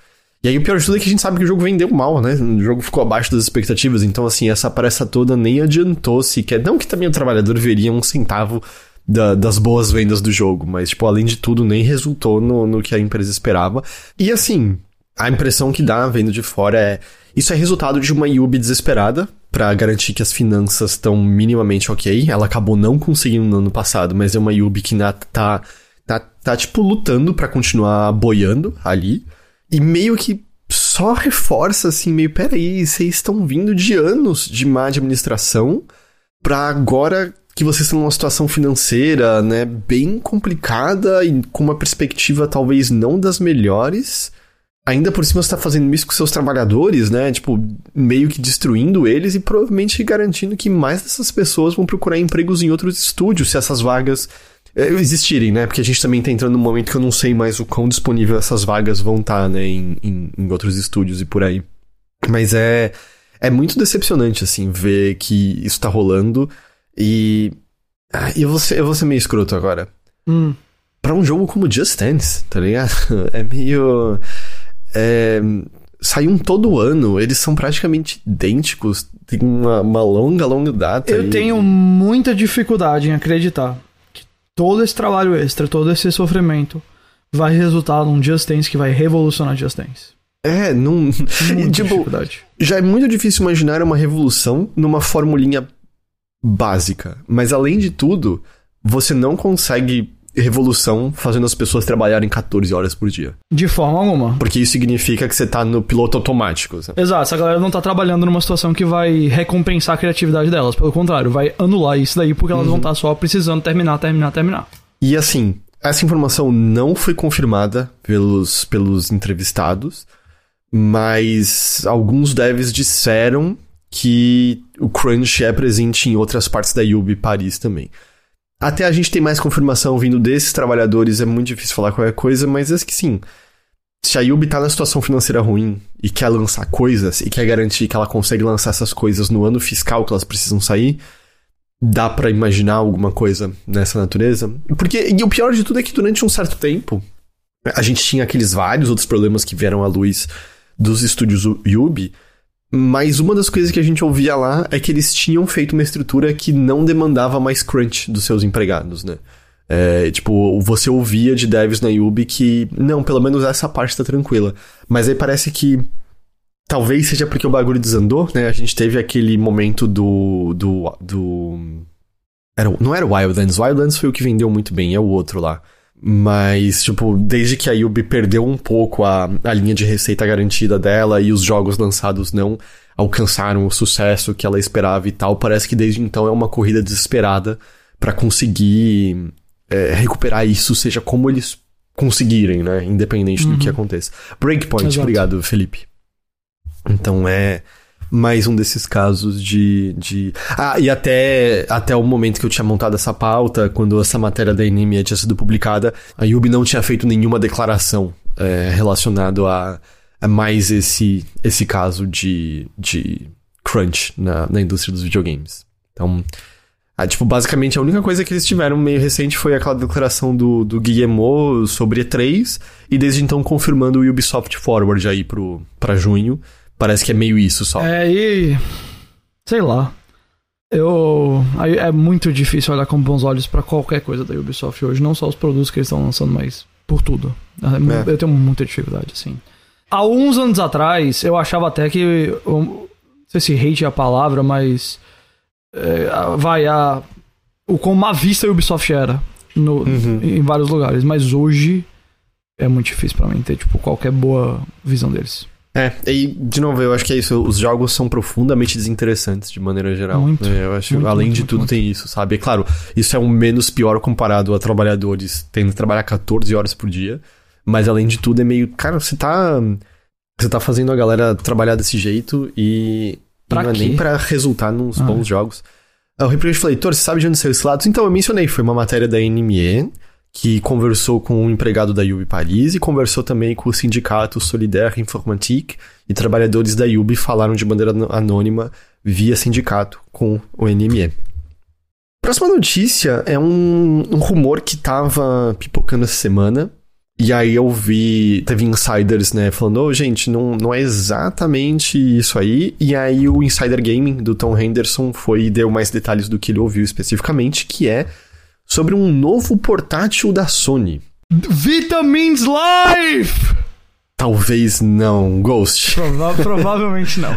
E aí o pior de tudo é que a gente sabe que o jogo vendeu mal, né? O jogo ficou abaixo das expectativas, então assim, essa pressa toda nem adiantou sequer. Não que também o trabalhador veria um centavo da, das boas vendas do jogo, mas, tipo, além de tudo, nem resultou no, no que a empresa esperava. E assim, a impressão que dá vendo de fora é. Isso é resultado de uma Yubi desesperada para garantir que as finanças estão minimamente ok. Ela acabou não conseguindo no ano passado, mas é uma Yubi que ainda tá tá, tá tipo, lutando para continuar boiando ali. E meio que só reforça assim, meio, peraí, vocês estão vindo de anos de má administração pra agora que vocês estão numa situação financeira, né, bem complicada e com uma perspectiva talvez não das melhores. Ainda por cima você tá fazendo isso com seus trabalhadores, né? Tipo, meio que destruindo eles e provavelmente garantindo que mais dessas pessoas vão procurar empregos em outros estúdios se essas vagas existirem, né? Porque a gente também tá entrando num momento que eu não sei mais o quão disponível essas vagas vão estar, tá, né? Em, em, em, outros estúdios e por aí. Mas é, é muito decepcionante, assim, ver que isso tá rolando. E. Ah, eu, vou ser, eu vou ser meio escroto agora. Hum. Pra um jogo como Just Dance, tá ligado? É meio. É, saem todo ano, eles são praticamente idênticos, tem uma, uma longa, longa data. Eu e... tenho muita dificuldade em acreditar todo esse trabalho extra, todo esse sofrimento vai resultar num Just Dance que vai revolucionar Just Dance. É, não. tipo, já é muito difícil imaginar uma revolução numa formulinha básica. Mas além de tudo, você não consegue revolução fazendo as pessoas trabalharem 14 horas por dia. De forma alguma. Porque isso significa que você tá no piloto automático. Sabe? Exato, essa galera não tá trabalhando numa situação que vai recompensar a criatividade delas. Pelo contrário, vai anular isso daí porque elas uhum. vão estar tá só precisando terminar, terminar, terminar. E assim, essa informação não foi confirmada pelos, pelos entrevistados, mas alguns devs disseram que o crunch é presente em outras partes da Yubi Paris também. Até a gente tem mais confirmação vindo desses trabalhadores, é muito difícil falar qualquer coisa, mas é que sim. Se a Yubi tá na situação financeira ruim e quer lançar coisas e quer garantir que ela consegue lançar essas coisas no ano fiscal que elas precisam sair, dá para imaginar alguma coisa nessa natureza. Porque, e o pior de tudo é que durante um certo tempo, a gente tinha aqueles vários outros problemas que vieram à luz dos estúdios Yubi, mas uma das coisas que a gente ouvia lá é que eles tinham feito uma estrutura que não demandava mais crunch dos seus empregados, né? É, tipo, você ouvia de devs na Yubi que, não, pelo menos essa parte tá tranquila. Mas aí parece que talvez seja porque o bagulho desandou, né? A gente teve aquele momento do. do. do. Era, não era Wildlands, Wildlands foi o que vendeu muito bem, é o outro lá. Mas, tipo, desde que a Yubi perdeu um pouco a, a linha de receita garantida dela e os jogos lançados não alcançaram o sucesso que ela esperava e tal, parece que desde então é uma corrida desesperada para conseguir é, recuperar isso, seja como eles conseguirem, né? Independente uhum. do que uhum. aconteça. Breakpoint, Exato. obrigado, Felipe. Então é mais um desses casos de, de. Ah, e até, até o momento que eu tinha montado essa pauta, quando essa matéria da Enemia tinha sido publicada, a Yubi não tinha feito nenhuma declaração é, relacionada a, a, mais esse, esse caso de, de crunch na, na indústria dos videogames. Então. Ah, tipo, basicamente a única coisa que eles tiveram meio recente foi aquela declaração do, do Guillemot sobre E3, e desde então confirmando o Ubisoft Forward aí pro, junho. Parece que é meio isso só. É, e. Sei lá. Eu. É muito difícil olhar com bons olhos para qualquer coisa da Ubisoft hoje. Não só os produtos que eles estão lançando, mas por tudo. É. Eu tenho muita dificuldade, assim. Há uns anos atrás, eu achava até que. Não sei se hate é a palavra, mas. É, vai, a. O quão má vista a Ubisoft era no, uhum. em vários lugares. Mas hoje é muito difícil para mim ter, tipo, qualquer boa visão deles. É, e de novo, eu acho que é isso. Os jogos são profundamente desinteressantes de maneira geral. Muito. É, eu acho, muito, além muito, de tudo, tem isso, sabe? É claro, isso é um menos pior comparado a trabalhadores tendo que trabalhar 14 horas por dia. Mas além de tudo, é meio. Cara, você tá. Você tá fazendo a galera trabalhar desse jeito e. Pra não é nem pra resultar nos ah. bons jogos. O Reprint falei, Heitor, você sabe de onde saiu esse lado? Então, eu mencionei, foi uma matéria da NME que conversou com um empregado da Yubi Paris e conversou também com o sindicato Solidaire Informatique e trabalhadores da Yubi falaram de maneira anônima via sindicato com o NME. Próxima notícia é um, um rumor que tava pipocando essa semana e aí eu vi, teve insiders, né, falando, oh, gente, não, não é exatamente isso aí. E aí o Insider Gaming do Tom Henderson foi e deu mais detalhes do que ele ouviu especificamente, que é sobre um novo portátil da Sony. Vitamins Life! Talvez não, Ghost. Prova provavelmente não.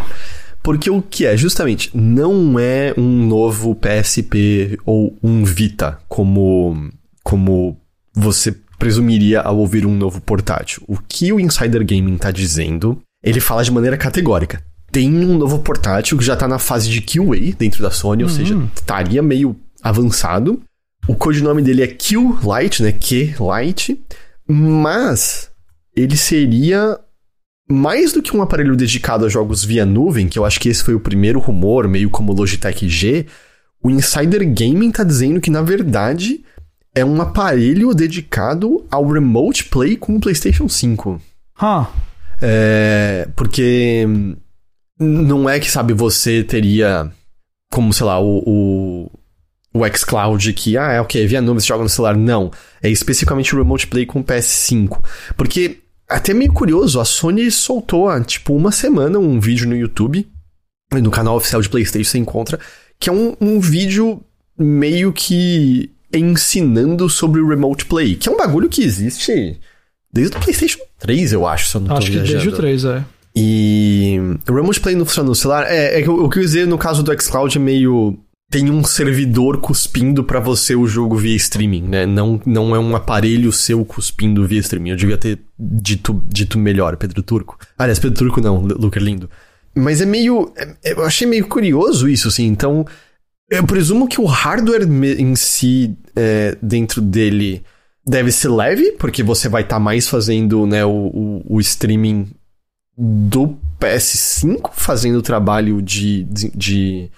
Porque o que é, justamente, não é um novo PSP ou um Vita, como, como você presumiria ao ouvir um novo portátil. O que o Insider Gaming está dizendo, ele fala de maneira categórica. Tem um novo portátil que já está na fase de QA dentro da Sony, uhum. ou seja, estaria meio avançado. O codinome dele é Q-Lite, né? Q-Lite. Mas ele seria mais do que um aparelho dedicado a jogos via nuvem, que eu acho que esse foi o primeiro rumor, meio como Logitech G. O Insider Gaming está dizendo que, na verdade, é um aparelho dedicado ao Remote Play com o PlayStation 5. Huh. É, porque não é que, sabe, você teria como, sei lá, o, o, o xCloud que, ah, é ok, via nuvem, você joga no celular. Não. É especificamente o Remote Play com o PS5. Porque, até meio curioso, a Sony soltou há, tipo, uma semana um vídeo no YouTube, no canal oficial de PlayStation você encontra, que é um, um vídeo meio que ensinando sobre o Remote Play, que é um bagulho que existe desde o PlayStation 3, eu acho, se eu não acho tô Acho que desde o 3, é. E o Remote Play não funciona no celular. É, é o que eu dizer no caso do xCloud é meio tem um servidor cuspindo para você o jogo via streaming, né? Não, não é um aparelho seu cuspindo via streaming. Eu devia ter dito, dito melhor, Pedro Turco. Aliás, Pedro Turco não, Luca Lindo. Mas é meio. É, eu achei meio curioso isso, assim. Então, eu presumo que o hardware em si, é, dentro dele, deve ser leve, porque você vai estar tá mais fazendo né, o, o, o, streaming do PS5, fazendo o trabalho de, de, de,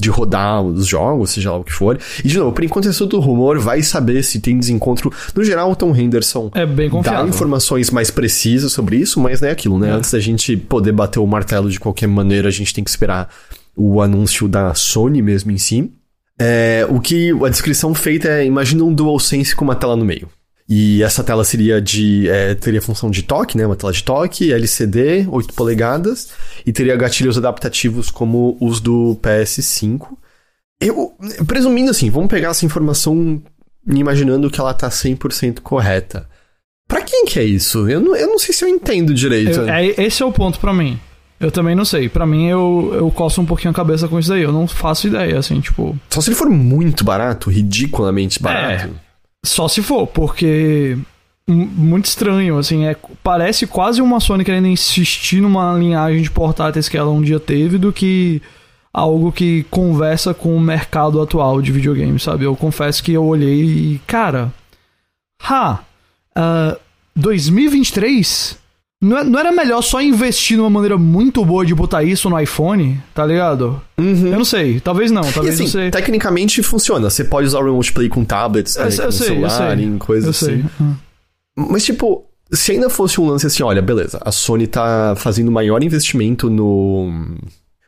de, rodar os jogos, seja lá o que for. E, de novo, por enquanto é tudo rumor, vai saber se tem desencontro. No geral, o Tom Henderson é bem dá informações mais precisas sobre isso, mas não é aquilo, né? É. Antes da gente poder bater o martelo de qualquer maneira, a gente tem que esperar o anúncio da Sony mesmo em si. É, o que a descrição feita é: imagina um DualSense com uma tela no meio. E essa tela seria de. É, teria função de toque, né? Uma tela de toque, LCD, 8 polegadas, e teria gatilhos adaptativos como os do PS5. Eu, presumindo assim, vamos pegar essa informação imaginando que ela tá 100% correta. Pra quem que é isso? Eu não, eu não sei se eu entendo direito. Eu, é, esse é o ponto para mim. Eu também não sei. Para mim, eu, eu coço um pouquinho a cabeça com isso daí. Eu não faço ideia, assim, tipo. Só se ele for muito barato, ridiculamente barato. É, só se for, porque. Muito estranho, assim, é, parece quase uma Sony querendo insistir numa linhagem de portáteis que ela um dia teve do que algo que conversa com o mercado atual de videogame, sabe? Eu confesso que eu olhei e, cara, ha, uh, 2023 não, é, não era melhor só investir numa maneira muito boa de botar isso no iPhone, tá ligado? Uhum. Eu não sei, talvez não, talvez e, assim, não sei. Tecnicamente funciona, você pode usar o Remote Play com tablets, né, com sei, celular, em coisas assim. Uhum. Mas tipo, se ainda fosse um lance assim, olha, beleza, a Sony tá fazendo maior investimento no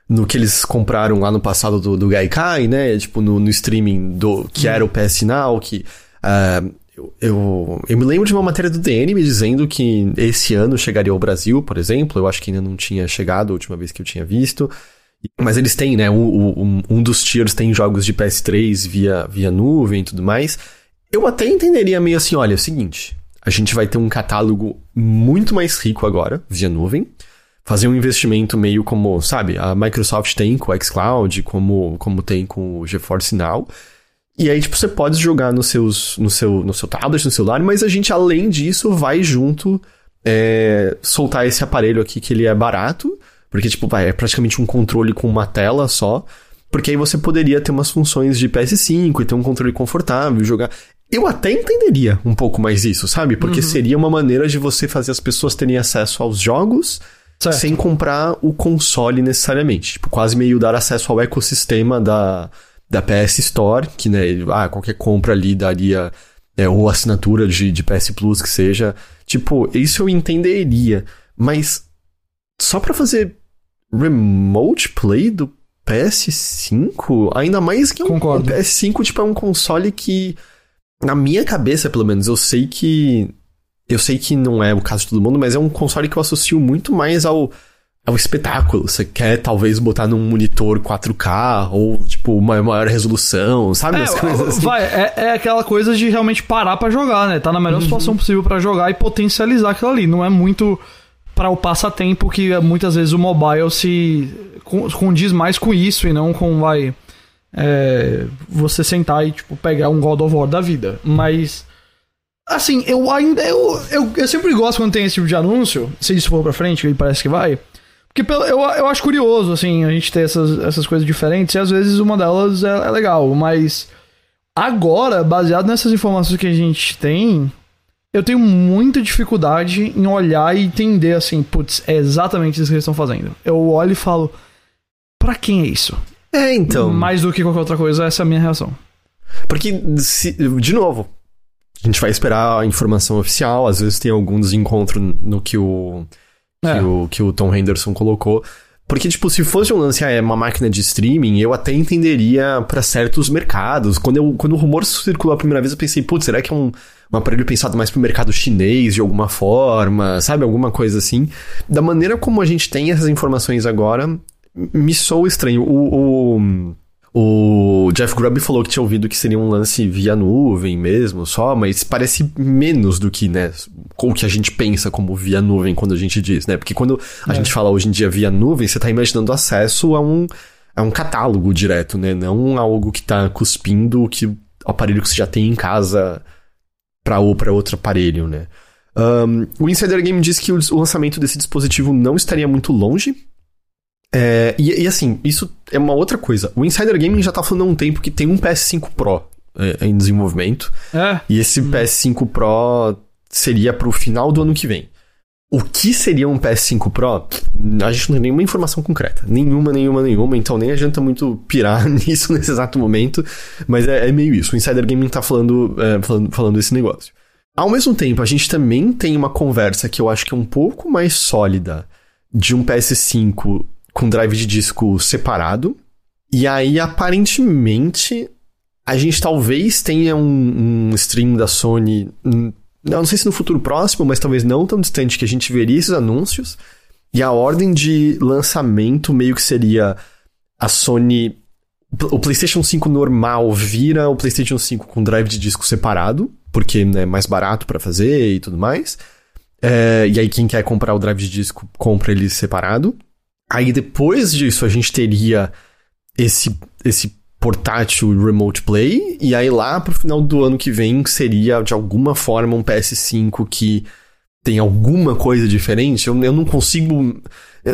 no que eles compraram lá no passado do, do Gaikai, né? Tipo, no, no streaming do que era o PS Now, que uh, eu, eu, eu, me lembro de uma matéria do DN me dizendo que esse ano chegaria ao Brasil, por exemplo. Eu acho que ainda não tinha chegado a última vez que eu tinha visto. Mas eles têm, né? Um, um, um dos tiers tem jogos de PS3 via, via nuvem e tudo mais. Eu até entenderia meio assim: olha, é o seguinte. a gente vai ter um catálogo muito mais rico agora, via nuvem. Fazer um investimento meio como, sabe, a Microsoft tem com o xCloud, como, como tem com o GeForce Now. E aí, tipo, você pode jogar nos seus, no, seu, no seu tablet, no celular, mas a gente, além disso, vai junto é, soltar esse aparelho aqui que ele é barato, porque, tipo, vai, é praticamente um controle com uma tela só. Porque aí você poderia ter umas funções de PS5 e ter um controle confortável, jogar. Eu até entenderia um pouco mais isso, sabe? Porque uhum. seria uma maneira de você fazer as pessoas terem acesso aos jogos certo. sem comprar o console necessariamente. Tipo, quase meio dar acesso ao ecossistema da, da PS Store, que, né, ah, qualquer compra ali daria. É, ou assinatura de, de PS Plus que seja. Tipo, isso eu entenderia. Mas só para fazer remote play do PS5? Ainda mais que um, Concordo. o PS5, tipo, é um console que na minha cabeça, pelo menos, eu sei que. Eu sei que não é o caso de todo mundo, mas é um console que eu associo muito mais ao, ao espetáculo. Você quer talvez botar num monitor 4K ou, tipo, uma maior resolução, sabe? É, As coisas assim. Vai, é, é aquela coisa de realmente parar para jogar, né? Tá na melhor uhum. situação possível para jogar e potencializar aquilo ali. Não é muito para o passatempo que muitas vezes o mobile se condiz mais com isso e não com, vai é, você sentar e, tipo, pegar um God of War da vida. Mas. Assim, eu ainda. Eu, eu, eu sempre gosto quando tem esse tipo de anúncio, se isso for pra frente, que parece que vai. Porque eu, eu acho curioso, assim, a gente ter essas, essas coisas diferentes, e às vezes uma delas é, é legal, mas. Agora, baseado nessas informações que a gente tem, eu tenho muita dificuldade em olhar e entender assim, putz, é exatamente isso que eles estão fazendo. Eu olho e falo, pra quem é isso? É, então. Mais do que qualquer outra coisa, essa é a minha reação. Porque, se, de novo, a gente vai esperar a informação oficial, às vezes tem algum desencontro no que o, que, é. o, que o Tom Henderson colocou. Porque, tipo, se fosse um lance, ah, é uma máquina de streaming, eu até entenderia para certos mercados. Quando, eu, quando o rumor circulou a primeira vez, eu pensei, putz, será que é um, um aparelho pensado mais pro mercado chinês de alguma forma, sabe? Alguma coisa assim. Da maneira como a gente tem essas informações agora, me soa estranho. O, o, o, Jeff Grubb falou que tinha ouvido que seria um lance via nuvem mesmo, só, mas parece menos do que, né, o que a gente pensa como via nuvem quando a gente diz, né? Porque quando a é. gente fala hoje em dia via nuvem, você tá imaginando acesso a um, a um catálogo direto, né? Não algo que tá cuspindo que o aparelho que você já tem em casa para ou para outro aparelho, né? Um, o Insider Game diz que o lançamento desse dispositivo não estaria muito longe, é, e, e, assim, isso é uma outra coisa. O Insider Gaming já tá falando há um tempo que tem um PS5 Pro é, em desenvolvimento. É. E esse hum. PS5 Pro seria pro final do ano que vem. O que seria um PS5 Pro? A gente não tem nenhuma informação concreta. Nenhuma, nenhuma, nenhuma. Então nem adianta muito pirar nisso nesse exato momento. Mas é, é meio isso. O Insider Gaming tá falando, é, falando, falando esse negócio. Ao mesmo tempo, a gente também tem uma conversa que eu acho que é um pouco mais sólida de um PS5 com drive de disco separado. E aí, aparentemente, a gente talvez tenha um, um stream da Sony. Um, não sei se no futuro próximo, mas talvez não tão distante que a gente veria esses anúncios. E a ordem de lançamento meio que seria a Sony. O PlayStation 5 normal vira o PlayStation 5 com drive de disco separado, porque é mais barato para fazer e tudo mais. É, e aí, quem quer comprar o drive de disco, compra ele separado. Aí depois disso a gente teria esse, esse portátil Remote Play, e aí lá pro final do ano que vem seria de alguma forma um PS5 que tem alguma coisa diferente. Eu, eu não consigo.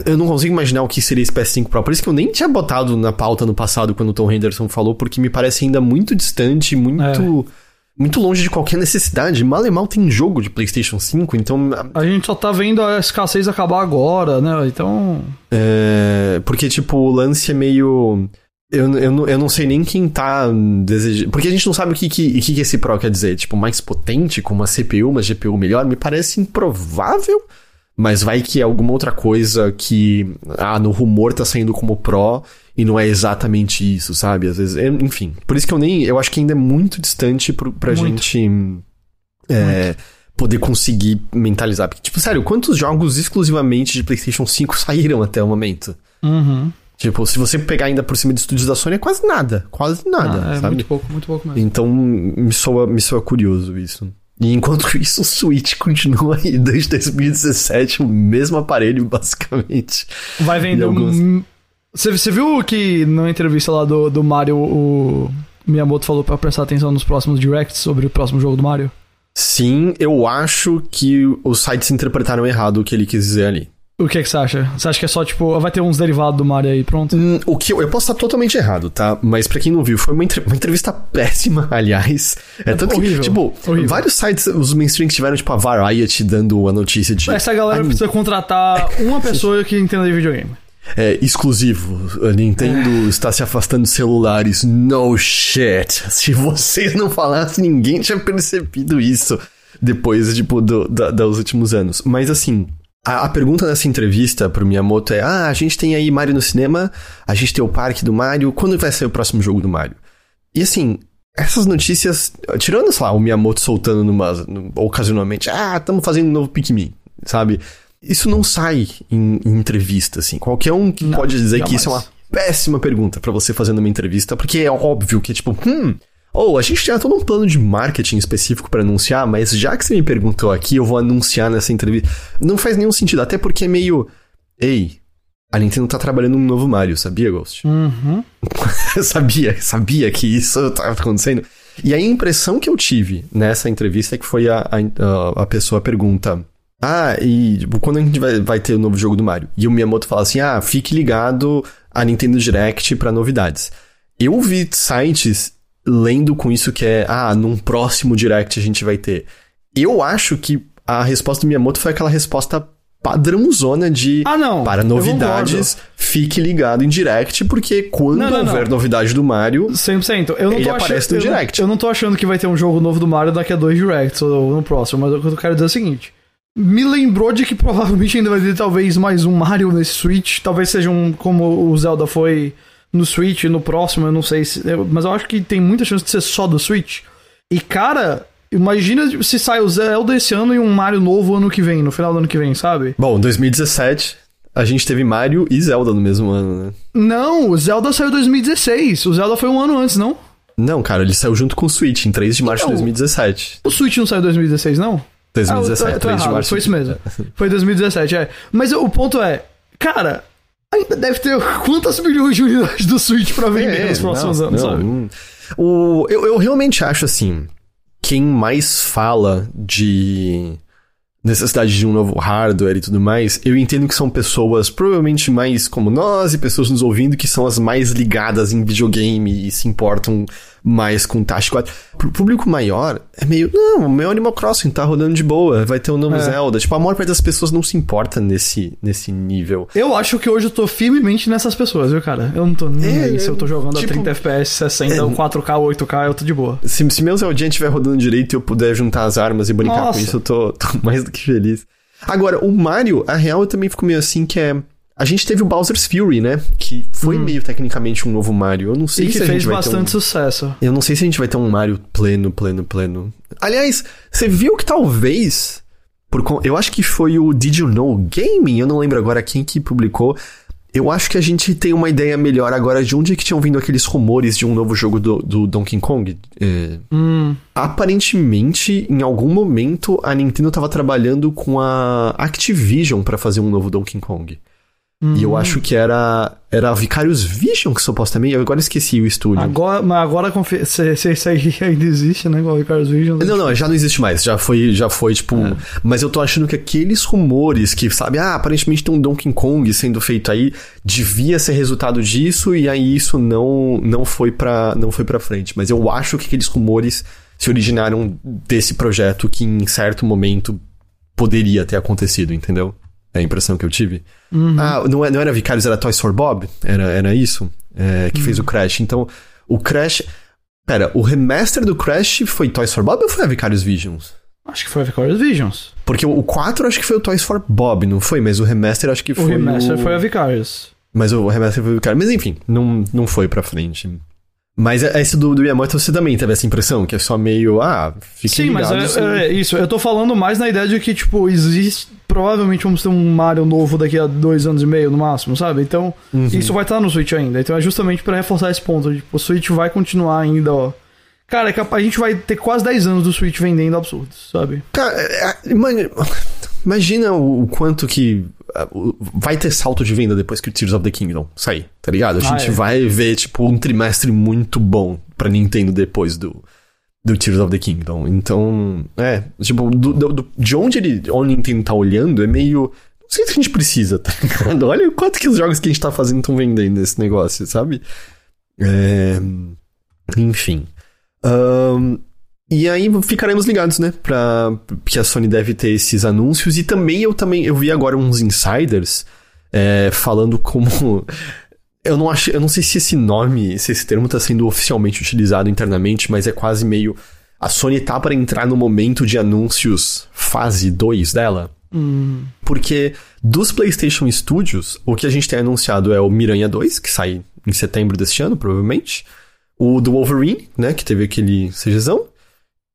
Eu não consigo imaginar o que seria esse PS5 Pro. Por isso que eu nem tinha botado na pauta no passado quando o Tom Henderson falou, porque me parece ainda muito distante, muito. É muito longe de qualquer necessidade. Mal e mal tem jogo de PlayStation 5, então. A gente só tá vendo a escassez acabar agora, né? Então. É. Porque, tipo, o lance é meio. Eu, eu, eu não sei nem quem tá desejando. Porque a gente não sabe o que, que, que esse Pro quer dizer. Tipo, mais potente, com uma CPU, uma GPU melhor, me parece improvável. Mas vai que é alguma outra coisa que. Ah, no rumor tá saindo como Pro e não é exatamente isso, sabe? Às vezes. Enfim. Por isso que eu nem. Eu acho que ainda é muito distante pro, pra muito. gente. É, poder conseguir mentalizar. Porque, tipo, sério, quantos jogos exclusivamente de PlayStation 5 saíram até o momento? Uhum. Tipo, se você pegar ainda por cima de estúdios da Sony, é quase nada. Quase nada, ah, é sabe? Muito pouco, muito pouco mesmo. Então, me soa, me soa curioso isso. E enquanto isso, o Switch continua aí desde 2017, o mesmo aparelho, basicamente. Vai vender alguns... um. Você, viu que na entrevista lá do, do Mario, o Miyamoto falou pra prestar atenção nos próximos directs sobre o próximo jogo do Mario? Sim, eu acho que os sites interpretaram errado o que ele quis dizer ali. O que, é que você acha? Você acha que é só, tipo, vai ter uns derivados do Mario aí, pronto? Hum, o que eu, eu posso estar totalmente errado, tá? Mas pra quem não viu, foi uma, entre- uma entrevista péssima, aliás. É, tanto horrível, que, tipo, horrível. vários sites, os mainstream que tiveram, tipo, a Variety dando a notícia de. Essa galera "Ah, precisa contratar uma pessoa que entenda de videogame. É, exclusivo. A Nintendo está se afastando de celulares. No shit. Se vocês não falassem, ninguém tinha percebido isso depois, tipo, do, da- dos últimos anos. Mas assim. A, a pergunta nessa entrevista pro Miyamoto é: Ah, a gente tem aí Mario no cinema, a gente tem o parque do Mario, quando vai sair o próximo jogo do Mario? E assim, essas notícias, tirando, sei lá, o Miyamoto soltando numa, num- ocasionalmente, ah, estamos fazendo um novo Pikmin, sabe? Isso não sai em, em entrevista, assim. Qualquer um que Não, pode dizer que jamais. isso é uma péssima pergunta pra você fazer numa entrevista, porque é óbvio que, tipo, hum, ou a gente tinha todo um plano de marketing específico pra anunciar, mas já que você me perguntou aqui, eu vou anunciar nessa entrevista. Não faz nenhum sentido, até porque é meio. Ei, a Nintendo tá trabalhando num novo Mario, sabia, Ghost? Uhum. Sabia, sabia que isso tava acontecendo. E a impressão que eu tive nessa entrevista é que foi a, a, a pessoa pergunta: Ah, e tipo, quando a gente vai, vai ter o novo jogo do Mario? E o Miyamoto fala assim: Ah, fique ligado a Nintendo Direct pra novidades. Eu vi sites lendo com isso que é: Ah, num próximo Direct a gente vai ter. Eu acho que a resposta do Miyamoto foi aquela resposta padrãozona de Ah, não. para eu novidades, fique ligado em direct, porque quando Não, não, houver não. novidade do Mario, concordo. 100%. Eu não Ele aparece achando, no eu Direct. Eu não tô achando que vai ter um jogo novo do Mario daqui a dois directs ou no próximo, mas o que eu quero dizer é o seguinte. Me lembrou de que provavelmente ainda vai ter talvez mais um Mario nesse Switch. Talvez seja um como o Zelda foi no Switch, no próximo, eu não sei se. eu- mas eu acho que tem muita chance de ser só do Switch. E cara, imagina se sai o Zelda esse ano e um Mario novo ano que vem, no final do ano que vem, sabe? bom, 2017 a gente teve Mario e Zelda no mesmo ano, né? Não, o Zelda saiu em 2016. O Zelda foi um ano antes, não? Não, cara, ele saiu junto com o Switch em 3 de março de Então, 2017. O Switch não saiu em 2016, não? 2017, Ah, eu tô- tô 3 de errado, março. Foi isso mesmo. Foi 2017, é. Mas o ponto é, cara, ainda deve ter quantas milhões de unidades do Switch pra vender É, nos próximos não, anos, não, sabe? O, eu, eu realmente acho assim. Quem mais fala de necessidade de um novo hardware e tudo mais, eu entendo que são pessoas provavelmente mais como nós e pessoas nos ouvindo que são as mais ligadas em videogame e se importam mais com Task 4. Pro público maior, é meio, não, o meu Animal Crossing tá rodando de boa, vai ter um novo É. Zelda. Tipo, a maior parte das pessoas não se importa nesse, nesse nível. Eu acho que hoje eu tô firmemente nessas pessoas, viu, cara? Eu não tô nem É, aí se eu tô jogando tipo- a 30 FPS, 60, É. 4K, 8K, eu tô de boa. Se, se meu Zeldinha estiver rodando direito e eu puder juntar as armas e brincar Nossa. com isso, eu tô, tô mais do que feliz. Agora, o Mario, a real eu também fico meio assim que é. A gente teve o Bowser's Fury, né? Que foi meio tecnicamente um novo Mario. Eu não sei Hum. E se que a fez gente vai ter um... bastante sucesso. Eu não sei se a gente vai ter um Mario pleno, pleno, pleno. Aliás, você viu que talvez. Por, eu acho que foi o Did You Know Gaming, eu não lembro agora quem que publicou. Eu acho que a gente tem uma ideia melhor agora de onde é que tinham vindo aqueles rumores de um novo jogo do, do Donkey Kong. É, Hum, Aparentemente, em algum momento, a Nintendo tava trabalhando com a Activision pra fazer um novo Donkey Kong. E eu acho que era era a Vicarious Vision que supostamente, eu agora esqueci o estúdio. agora, mas agora se, se isso aí ainda existe, né? Igual Ricardo Vision. Não, não, já não existe mais. Já foi, já foi tipo. Mas eu tô achando que aqueles rumores que, sabe, ah, aparentemente tem um Donkey Kong sendo feito aí, devia ser resultado disso e aí isso não não foi para não foi para frente. Mas eu acho que aqueles rumores se originaram desse projeto que em certo momento poderia ter acontecido, entendeu? É a impressão que eu tive. Ah, não, é- não era Vicarious, era Toys for Bob? Era, era isso? É, que fez o Crash. Então, o Crash. Pera, o remaster do Crash foi Toys for Bob ou foi a Vicarious Visions? Acho que foi a Vicarious Visions. Porque o o 4 acho que foi o Toys for Bob, não foi? Mas o remaster acho que O foi. remaster o... foi a Vicarious. Mas o remaster foi o Vicarious. Mas enfim, não, não foi pra frente. Mas esse do, do Miyamoto você também teve essa impressão, que é só meio. Ah, fique Sim, mas ligados é, é isso. Eu tô falando mais na ideia de que, tipo, existe. Provavelmente vamos ter um Mario novo daqui a dois anos e meio no máximo, sabe? Então, Uhum. isso vai estar no Switch ainda. Então é justamente pra reforçar esse ponto. Tipo, o Switch vai continuar ainda, ó, Cara, é a gente vai ter quase 10 anos do Switch vendendo absurdos, sabe? Cara, é, é, imagina, o quanto que vai ter salto de venda depois que o Tears of the Kingdom sair, tá ligado? A Ah, gente é. vai ver, tipo, um trimestre muito bom pra Nintendo depois do, do Tears of the Kingdom. Então, é, tipo, do- do- de onde ele, a Nintendo tá olhando é meio. Não sei se a gente precisa, tá ligado? Olha o quanto que os jogos que a gente tá fazendo estão vendendo nesse negócio, sabe? É, enfim. Ahn, e aí ficaremos ligados, né? Pra, que a Sony deve ter esses anúncios. E também eu também eu vi agora uns insiders é, falando como. Eu não acho. Eu não sei se esse nome, se esse termo está sendo oficialmente utilizado internamente, mas é quase meio. A Sony tá para entrar no momento de anúncios fase 2 dela. Hum, Porque dos PlayStation Studios, o que a gente tem anunciado é o Miranha 2, que sai em setembro deste ano, provavelmente. O do Wolverine, né, que teve aquele CGzão.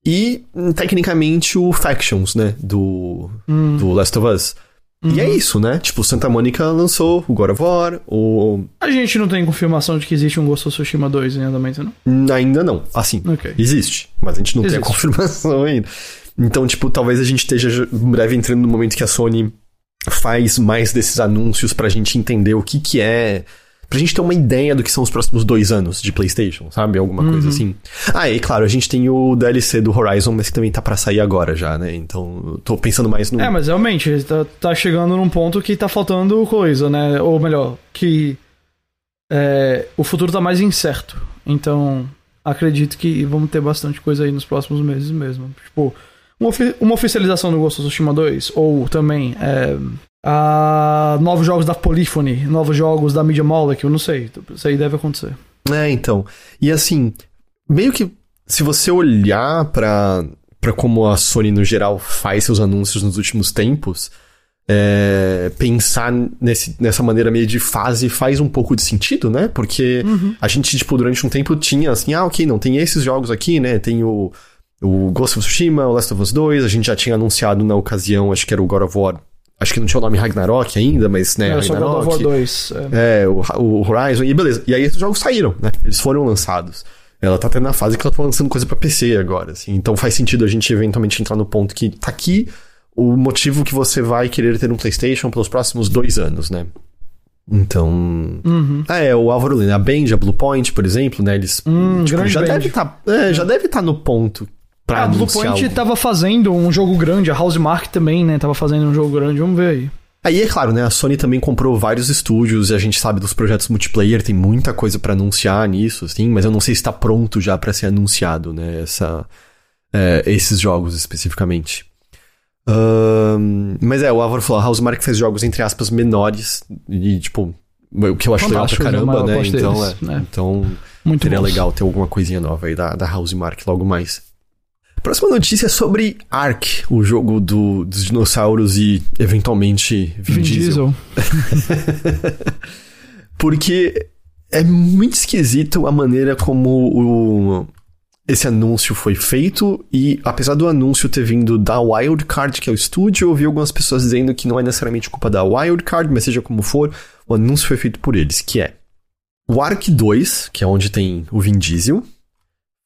E, tecnicamente, o Factions, né, do, hum, do Last of Us. E é isso, né? Tipo, Santa Mônica lançou o God of War, o... A gente não tem confirmação de que existe um Ghost of Tsushima 2 em andamento, não? Ainda não. Assim, Ok. existe, mas a gente não tem a Existe. confirmação ainda. Então, tipo, talvez a gente esteja em breve entrando no momento que a Sony faz mais desses anúncios pra gente entender o que que é. Pra gente ter uma ideia do que são os próximos dois anos de PlayStation, sabe? Alguma coisa assim. Ah, e claro, a gente tem o DLC do Horizon, mas que também tá pra sair agora já, né? Então, tô pensando mais no. É, mas realmente, tá, tá chegando num ponto que tá faltando coisa, né? Ou melhor, que é, o futuro tá mais incerto. Então, acredito que vamos ter bastante coisa aí nos próximos meses mesmo. Tipo, uma, ofi- uma oficialização do Ghost of Tsushima 2, ou também é, a novos jogos da Polyphony, novos jogos da Media Molecule, não sei. Isso aí deve acontecer. É, então. E assim, meio que se você olhar pra, pra como a Sony no geral faz seus anúncios nos últimos tempos, é, pensar nesse, nessa maneira meio de fase faz um pouco de sentido, né? Porque a gente, tipo, durante um tempo tinha assim, ah, ok, não, tem esses jogos aqui, né? Tem o, o Ghost of Tsushima, o Last of Us 2, a gente já tinha anunciado na ocasião, acho que era o God of War. Acho que não tinha o nome Ragnarok ainda, mas, né, É, só God of War Ragnarok. 2. é. É, o, o Horizon, e beleza. E aí esses jogos saíram, né? Eles foram lançados. Ela tá até na fase que ela tá lançando coisa pra PC agora, assim. Então faz sentido a gente eventualmente entrar no ponto que tá aqui o motivo que você vai querer ter um PlayStation pelos próximos dois anos, né? Então. Uhum. Ah, é, o Álvaro Lina, a Band, a Bluepoint, por exemplo, né? Eles. Hum, tipo, já deve tá, é, já deve estar no ponto pra a Blue anunciar Point algo. tava fazendo um jogo grande, a Housemark também, né? Tava fazendo um jogo grande, vamos ver aí. Aí é claro, né? A Sony também comprou vários estúdios e a gente sabe dos projetos multiplayer, tem muita coisa pra anunciar nisso, assim, mas eu não sei se tá pronto já pra ser anunciado, né? Essa, é, esses jogos especificamente. Ahn, mas é, o Álvaro falou, a Housemark fez jogos, entre aspas, menores e, tipo, o que eu acho legal pra a caramba, né? Então, deles, é, né? então Muito seria bons. legal ter alguma coisinha nova aí da, da Housemark logo mais. Próxima notícia é sobre Ark, o jogo do, dos dinossauros e, eventualmente, Vin, Vin Diesel. Diesel. Porque é muito esquisito a maneira como o, esse anúncio foi feito. E apesar do anúncio ter vindo da Wildcard, que é o estúdio, eu vi algumas pessoas dizendo que não é necessariamente culpa da Wildcard, mas seja como for, o anúncio foi feito por eles, que é o Ark 2, que é onde tem o Vin Diesel,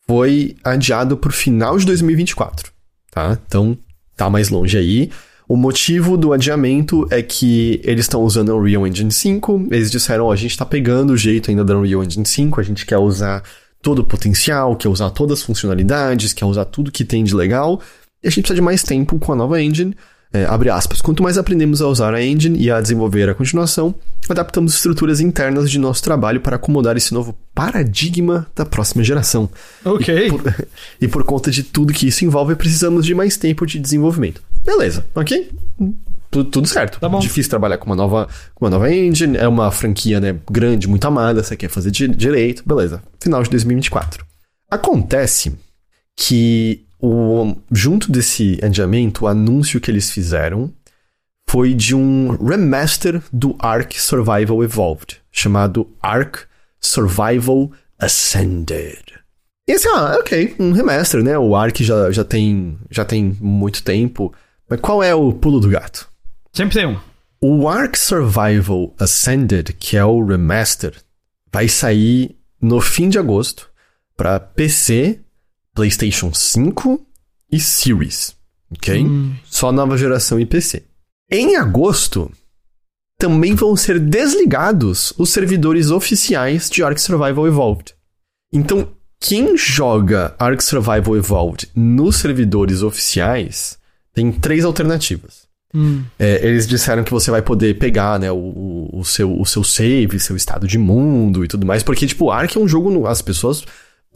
foi adiado pro final de 2024, tá? Então tá mais longe aí. O motivo do adiamento é que eles estão usando o Unreal Engine 5. Eles disseram, ó, a gente tá pegando o jeito ainda da Unreal Engine 5, a gente quer usar todo o potencial, quer usar todas as funcionalidades, quer usar tudo que tem de legal. E a gente precisa de mais tempo com a nova engine. É, abre aspas. Quanto mais aprendemos a usar a engine e a desenvolver a continuação, adaptamos estruturas internas de nosso trabalho para acomodar esse novo paradigma da próxima geração. Ok. E por, e por conta de tudo que isso envolve, precisamos de mais tempo de desenvolvimento. Beleza, ok? Tudo, tudo certo. Tá bom. Difícil trabalhar com uma nova, com uma nova engine, é uma franquia né, grande, muito amada, você quer fazer di- direito, beleza. Final de 2024. Acontece que o, junto desse adiamento, o anúncio que eles fizeram foi de um remaster do Ark Survival Evolved, chamado Ark Survival Ascended. E assim, ah, ok, um remaster, né? O Ark já, já, tem, já tem muito tempo. Mas qual é o pulo do gato? Sempre tem um. O Ark Survival Ascended, que é o remaster, vai sair no fim de agosto para PC, PlayStation 5 e Series, ok? Hum. Só nova geração e PC. Em agosto, também vão ser desligados os servidores oficiais de Ark Survival Evolved. Então, quem joga Ark Survival Evolved nos servidores oficiais tem três alternativas. Hum. É, eles disseram que você vai poder pegar, né, o, o, seu, o seu save, seu estado de mundo e tudo mais, porque, tipo, Ark é um jogo. As pessoas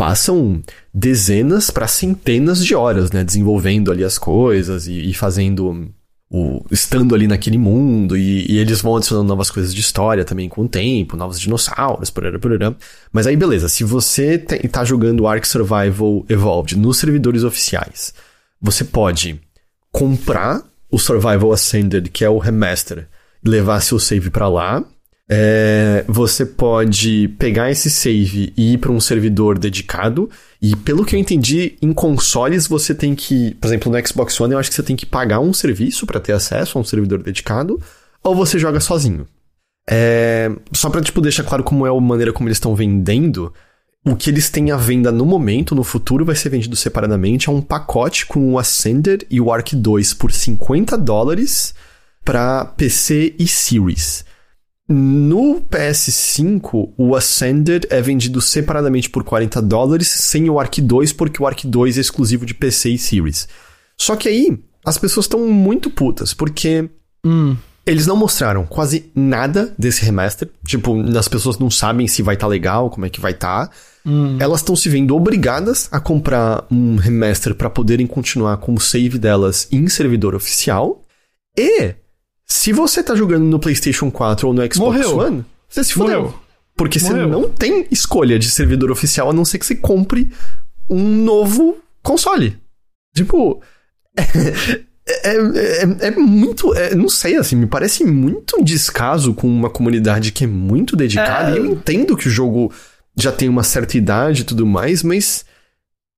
passam dezenas para centenas de horas, né, desenvolvendo ali as coisas e, e fazendo. O, estando ali naquele mundo, e, e, eles vão adicionando novas coisas de história também com o tempo, novos dinossauros, porará, porará. Mas aí, beleza, se você te, tá jogando Ark Survival Evolved nos servidores oficiais, você pode comprar o Survival Ascended, que é o remaster, levar seu save para lá. É, você pode pegar esse save e ir para um servidor dedicado. E pelo que eu entendi, em consoles você tem que, por exemplo, no Xbox One, eu acho que você tem que pagar um serviço para ter acesso a um servidor dedicado, ou você joga sozinho. É, só pra tipo, deixar claro como é a maneira como eles estão vendendo, o que eles têm à venda no momento, no futuro, vai ser vendido separadamente. É um pacote com o Ascender e o Arc 2 por 50 dólares para PC e Series. No PS5, o Ascender é vendido separadamente por 40 dólares, sem o Arc 2, porque o Arc 2 é exclusivo de PC e Series. Só que aí, as pessoas estão muito putas, porque. Hum. Eles não mostraram quase nada desse remaster. Tipo, as pessoas não sabem se vai estar tá legal, como é que vai estar. Tá. Hum. Elas estão se vendo obrigadas a comprar um remaster para poderem continuar com o save delas em servidor oficial. E se você tá jogando no PlayStation 4 ou no Xbox Morreu. One, você se fudeu. Porque Morreu. você não tem escolha de servidor oficial a não ser que você compre um novo console. Tipo. É, é, é, é muito. É, não sei, assim, me parece muito um descaso com uma comunidade que é muito dedicada. E eu é. entendo que o jogo já tem uma certa idade e tudo mais, mas.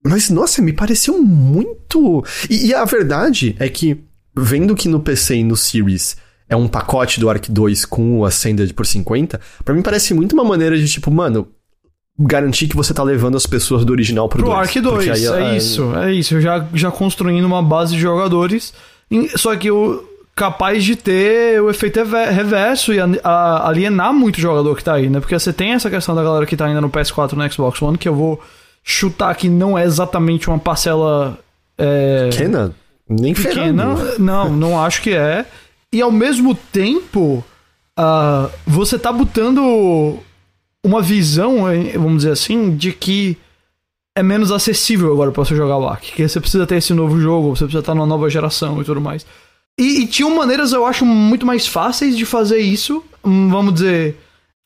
Mas, nossa, me pareceu muito. E, e, a verdade é que, vendo que no PC e no Series é um pacote do Arc 2 com o Ascended por 50, para mim parece muito uma maneira de, tipo, mano, garantir que você tá levando as pessoas do original pro, pro 2. Arc 2, aí, é, isso, é isso. Já, já construindo uma base de jogadores. Só que o capaz de ter o efeito reverso e alienar muito o jogador que tá aí, né? Porque você tem essa questão da galera que tá ainda no PS4 no Xbox One, que eu vou chutar que não é exatamente uma parcela. É... Pequena? Nem pequena. Ferrando. Não, não acho que é. E ao mesmo tempo, uh, você tá botando uma visão, vamos dizer assim, de que é menos acessível agora para você jogar o Ark. Que você precisa ter esse novo jogo, você precisa estar numa nova geração e tudo mais. E, e tinham maneiras, eu acho, muito mais fáceis de fazer isso. Hum, vamos dizer,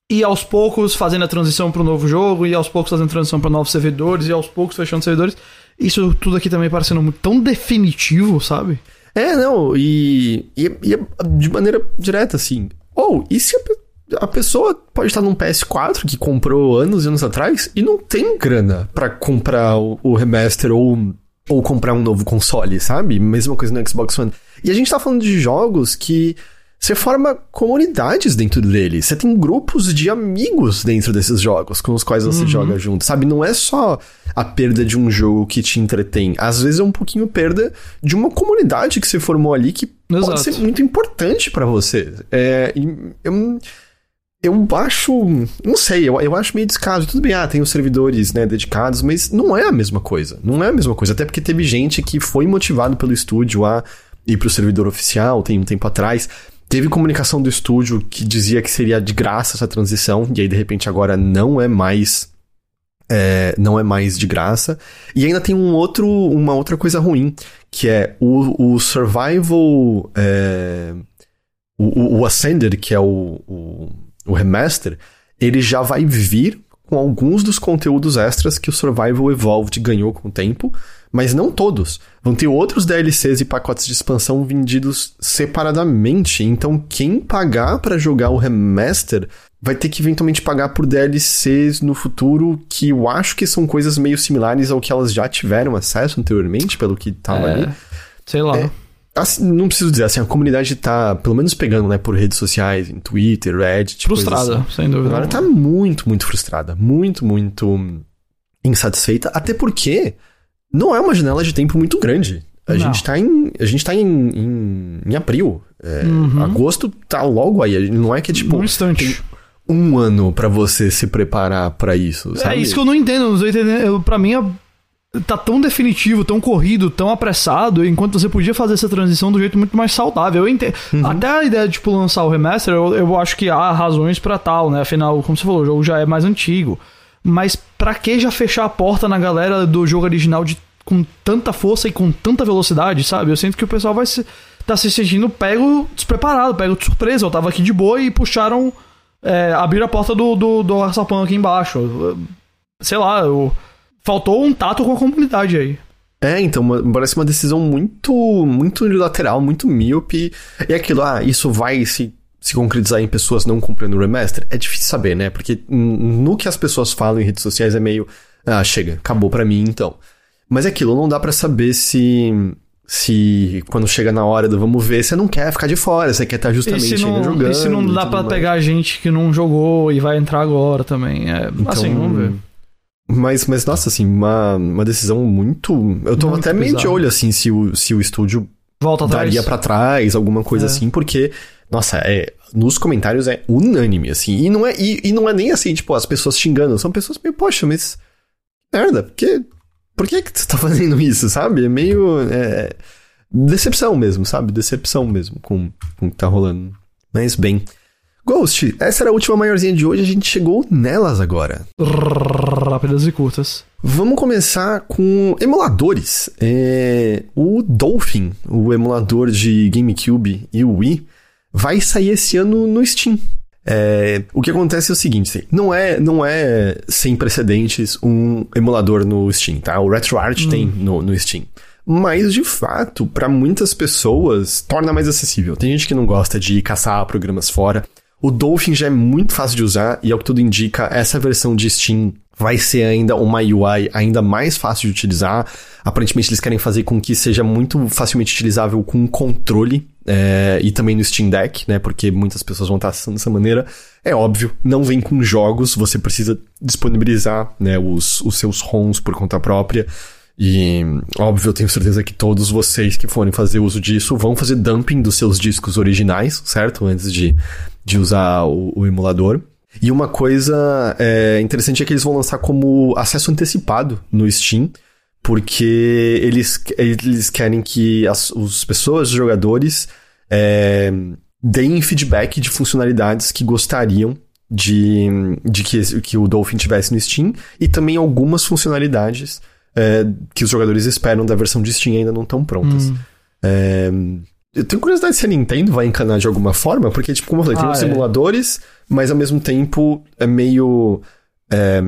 ir aos poucos fazendo a transição para o novo jogo, e aos poucos fazendo transição para novos servidores, e aos poucos fechando servidores. Isso tudo aqui também parecendo tão definitivo, sabe? É, não, e, e, e de maneira direta, assim. Ou, oh, e se a, a, pessoa pode estar num PS4 que comprou anos e anos atrás e não tem grana para comprar o, o remaster ou, ou comprar um novo console, sabe? Mesma coisa no Xbox One. E a gente tá falando de jogos que você forma comunidades dentro dele. Você tem grupos de amigos dentro desses jogos com os quais você uhum. joga junto, sabe? Não é só a perda de um jogo que te entretém. Às vezes é um pouquinho perda de uma comunidade que você formou ali que Exato. pode ser muito importante para você. É, eu, eu acho. Não sei, eu, eu acho meio descaso. Tudo bem, ah, tem os servidores né, dedicados, mas não é a mesma coisa. Não é a mesma coisa. Até porque teve gente que foi motivado pelo estúdio a ir pro servidor oficial, tem um tempo atrás. Teve comunicação do estúdio que dizia que seria de graça essa transição, e aí de repente agora não é mais. É, não é mais de graça. E ainda tem um outro, uma outra coisa ruim, que é o, o Survival. É, o, o Ascender, que é o, o, o remaster, ele já vai vir com alguns dos conteúdos extras que o Survival Evolved ganhou com o tempo mas não todos. Vão ter outros DLCs e pacotes de expansão vendidos separadamente. Então, quem pagar para jogar o remaster vai ter que eventualmente pagar por DLCs no futuro, que eu acho que são coisas meio similares ao que elas já tiveram acesso anteriormente, pelo que tava é, ali. Sei lá. É, assim, não preciso dizer, assim, a comunidade tá, pelo menos pegando, né, por redes sociais, em Twitter, Reddit. Frustrada, assim. sem dúvida. Agora tá muito, muito frustrada. Muito, muito insatisfeita. Até porque não é uma janela de tempo muito grande. A Não. gente tá em. A gente tá em, em, em abril. É, Agosto tá logo aí. Não é que é tipo um instante. um ano pra você se preparar pra isso. É Sabe? isso que eu não entendo. eu Não tô entendendo. Eu, pra mim, é- tá tão definitivo, tão corrido, tão apressado, enquanto você podia fazer essa transição do jeito muito mais saudável. Eu entendo. Até a ideia de tipo, lançar o remaster, eu, eu acho que há razões pra tal, né? Afinal, como você falou, o jogo já é mais antigo. Mas pra que já fechar a porta na galera do jogo original de, com tanta força e com tanta velocidade, sabe? Eu sinto que o pessoal vai se, tá se sentindo pego despreparado, pego de surpresa. Eu tava aqui de boa e puxaram. É, abriram a porta do, do, do alçapão aqui embaixo. Sei lá, eu, faltou um tato com a comunidade aí. É, então, parece uma decisão muito, muito unilateral, muito míope. E aquilo, ah, isso vai se, se concretizar em pessoas não comprando o remaster? É difícil saber, né? Porque no que as pessoas falam em redes sociais é meio, ah, chega, acabou pra mim então. Mas é aquilo, não dá pra saber se. Se quando chega na hora do vamos ver, você não quer ficar de fora, você quer estar E justamente não, jogando. e se não dá mais. pegar gente que não jogou e vai entrar agora também. É, Então, assim, vamos ver. Mas, mas nossa, assim, uma, uma decisão muito. Eu tô Muito até meio de olho, assim, se o, se o estúdio Volta daria pra trás, alguma coisa É. assim, porque, nossa, é, nos comentários é unânime, assim. E não é, e, e não é nem assim, tipo, as pessoas xingando, são pessoas meio, poxa, mas. Merda, por que, por que, que você tá fazendo isso, sabe? É meio. é, decepção mesmo, sabe? Decepção mesmo com, com o que tá rolando. Mas bem. Ghost, essa era a última maiorzinha de hoje, a gente chegou nelas agora. Rápidas e curtas. Vamos começar com emuladores. É, o Dolphin, o emulador de GameCube e Wii, vai sair esse ano no Steam. É, o que acontece é o seguinte, assim, não é, não é sem precedentes um emulador no Steam, tá? O RetroArch tem no, no Steam. Mas, de fato, para muitas pessoas, torna mais acessível. Tem gente que não gosta de caçar programas fora. O Dolphin já é muito fácil de usar e, ao que tudo indica, essa versão de Steam vai ser ainda uma UI ainda mais fácil de utilizar. Aparentemente, eles querem fazer com que seja muito facilmente utilizável com controle é, e também no Steam Deck, né? Porque muitas pessoas vão estar acessando dessa maneira. É óbvio, não vem com jogos, você precisa disponibilizar né, os, os seus ROMs por conta própria. E, óbvio, eu tenho certeza que todos vocês que forem fazer uso disso vão fazer dumping dos seus discos originais, certo? Antes de, de usar o, o emulador. E uma coisa é, interessante é que eles vão lançar como acesso antecipado no Steam, porque eles, eles querem que as, as pessoas, os jogadores, é, deem feedback de funcionalidades que gostariam de, de que, que o Dolphin tivesse no Steam e também algumas funcionalidades é, que os jogadores esperam da versão de Steam ainda não estão prontas. É, eu tenho curiosidade se a Nintendo vai encanar de alguma forma, porque, tipo, como eu falei, tem Ah, os é. simuladores, mas ao mesmo tempo é meio. é,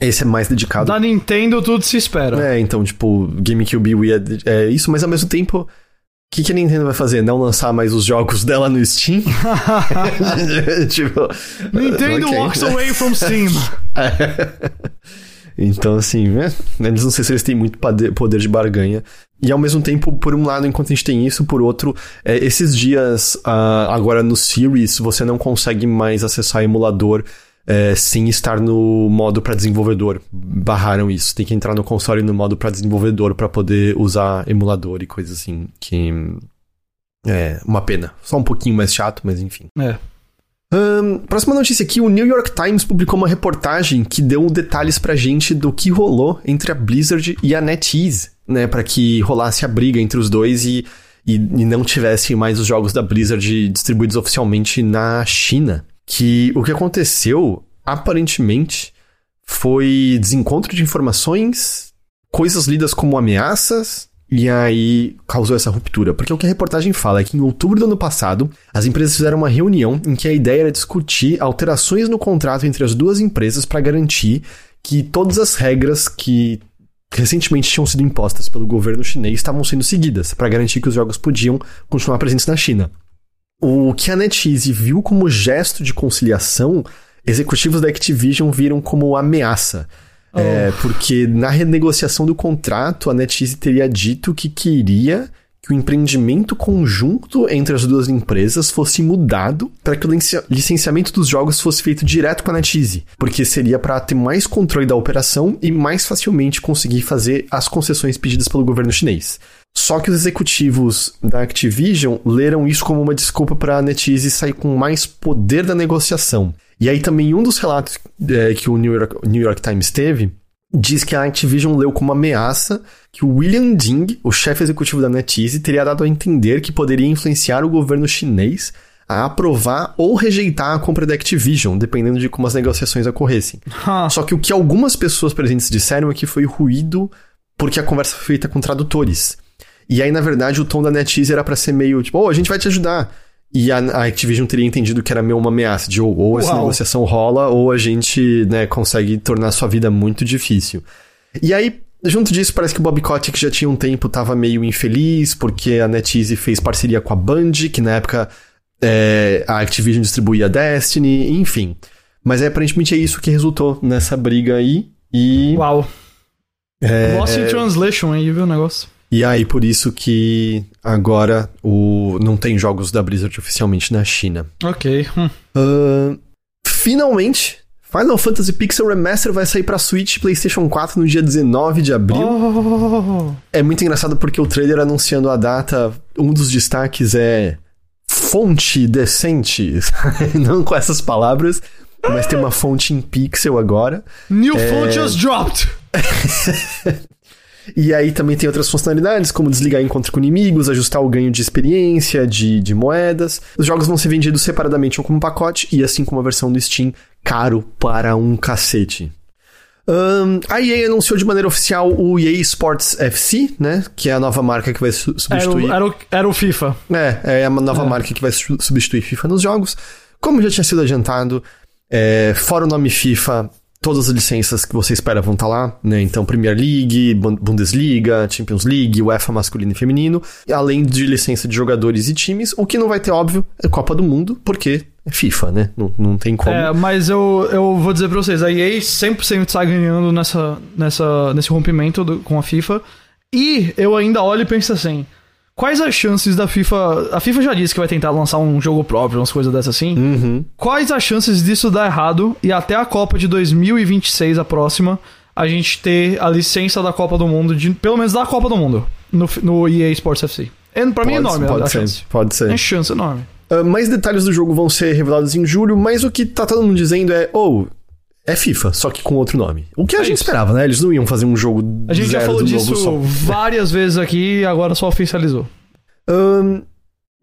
esse é mais dedicado. Da Nintendo tudo se espera. É, então, tipo, GameCube Wii é, é isso, mas ao mesmo tempo. O que, que a Nintendo vai fazer? Não lançar mais os jogos dela no Steam? tipo. Nintendo ok. walks away from Steam. Então, assim, né? Eles não sei se eles têm muito poder de barganha. E ao mesmo tempo, por um lado, enquanto a gente tem isso, por outro, é, esses dias, ah, agora no Series, você não consegue mais acessar emulador é, sem estar no modo para desenvolvedor. Barraram isso. Tem que entrar no console no modo para desenvolvedor para poder usar emulador e coisa assim. Que. É uma pena. Só um pouquinho mais chato, mas enfim. É. Ahn, próxima notícia aqui: o New York Times publicou uma reportagem que deu detalhes pra gente do que rolou entre a Blizzard e a NetEase, né? Pra que rolasse a briga entre os dois e, e, e não tivessem mais os jogos da Blizzard distribuídos oficialmente na China. Que o que aconteceu, aparentemente, foi desencontro de informações, coisas lidas como ameaças, e aí causou essa ruptura. Porque o que a reportagem fala é que em outubro do ano passado, as empresas fizeram uma reunião em que a ideia era discutir alterações no contrato entre as duas empresas para garantir que todas as regras que recentemente tinham sido impostas pelo governo chinês estavam sendo seguidas, para garantir que os jogos podiam continuar presentes na China. O que a NetEase viu como gesto de conciliação, executivos da Activision viram como ameaça. É, porque na renegociação do contrato, a NetEase teria dito que queria que o empreendimento conjunto entre as duas empresas fosse mudado para que o licenciamento dos jogos fosse feito direto com a NetEase, porque seria para ter mais controle da operação e mais facilmente conseguir fazer as concessões pedidas pelo governo chinês. Só que os executivos da Activision leram isso como uma desculpa para a NetEase sair com mais poder da negociação. E aí também um dos relatos é, que o New York, New York Times teve diz que a Activision leu como ameaça que o William Ding, o chefe executivo da NetEase, teria dado a entender que poderia influenciar o governo chinês a aprovar ou rejeitar a compra da Activision, dependendo de como as negociações ocorressem. Só que o que algumas pessoas presentes disseram é que foi ruído porque a conversa foi feita com tradutores. E aí, na verdade, o tom da NetEase era para ser meio tipo, oh, a gente vai te ajudar. E a, a, Activision teria entendido que era meio uma ameaça de ou, ou essa negociação rola ou a gente né, consegue tornar sua vida muito difícil. E aí, junto disso, parece que o Bob Kotick já tinha um tempo tava meio infeliz porque a NetEase fez parceria com a Band, que na época é, a Activision distribuía Destiny, enfim. Mas é, aparentemente é isso que resultou nessa briga aí. E. Uau! É, Lost in é Translation aí, viu o negócio? E aí, por isso que agora o não tem jogos da Blizzard oficialmente na China. Ok. Hum. Uh, finalmente, Final Fantasy Pixel Remaster vai sair pra Switch e PlayStation 4 no dia 19 de abril. Oh. É muito engraçado porque o trailer anunciando a data, um dos destaques é fonte decente. Não com essas palavras, mas tem uma fonte em pixel agora. New é... font just dropped! E aí também tem outras funcionalidades, como desligar encontro com inimigos, ajustar o ganho de experiência, de, de moedas. Os jogos vão ser vendidos separadamente ou como pacote, e assim como a versão do Steam, caro para um cacete. Um, a EA anunciou de maneira oficial o EA Sports FC, né? Que é a nova marca que vai su substituir. Era o, era o, era o, FIFA. É, é a nova é. marca que vai su substituir FIFA nos jogos. Como já tinha sido adiantado, é, fora o nome FIFA, todas as licenças que você espera vão estar tá lá, né? Então, Premier League, Bundesliga, Champions League, UEFA masculino e feminino, além de licença de jogadores e times. O que não vai ter, óbvio, é Copa do Mundo, porque é FIFA, né? Não, não tem como. É, mas eu, eu vou dizer pra vocês, a EA 100% está ganhando nessa, nessa, nesse rompimento do, com a FIFA. E eu ainda olho e penso assim Quais as chances da FIFA. A FIFA já disse que vai tentar lançar um jogo próprio, umas coisas dessas assim. Uhum. Quais as chances disso dar errado e até a Copa de 2026, a próxima, a gente ter a licença da Copa do Mundo, de, pelo menos da Copa do Mundo, no, no EA Sports FC? É, pra mim é enorme pode a, ser, chance. Pode ser. É chance enorme. Uh, mais detalhes do jogo vão ser revelados em julho, mas o que tá todo mundo dizendo é: ou. Oh, é FIFA, só que com outro nome. O que a é gente isso. esperava, né? Eles não iam fazer um jogo. A gente já falou disso várias vezes aqui e agora só oficializou. Um,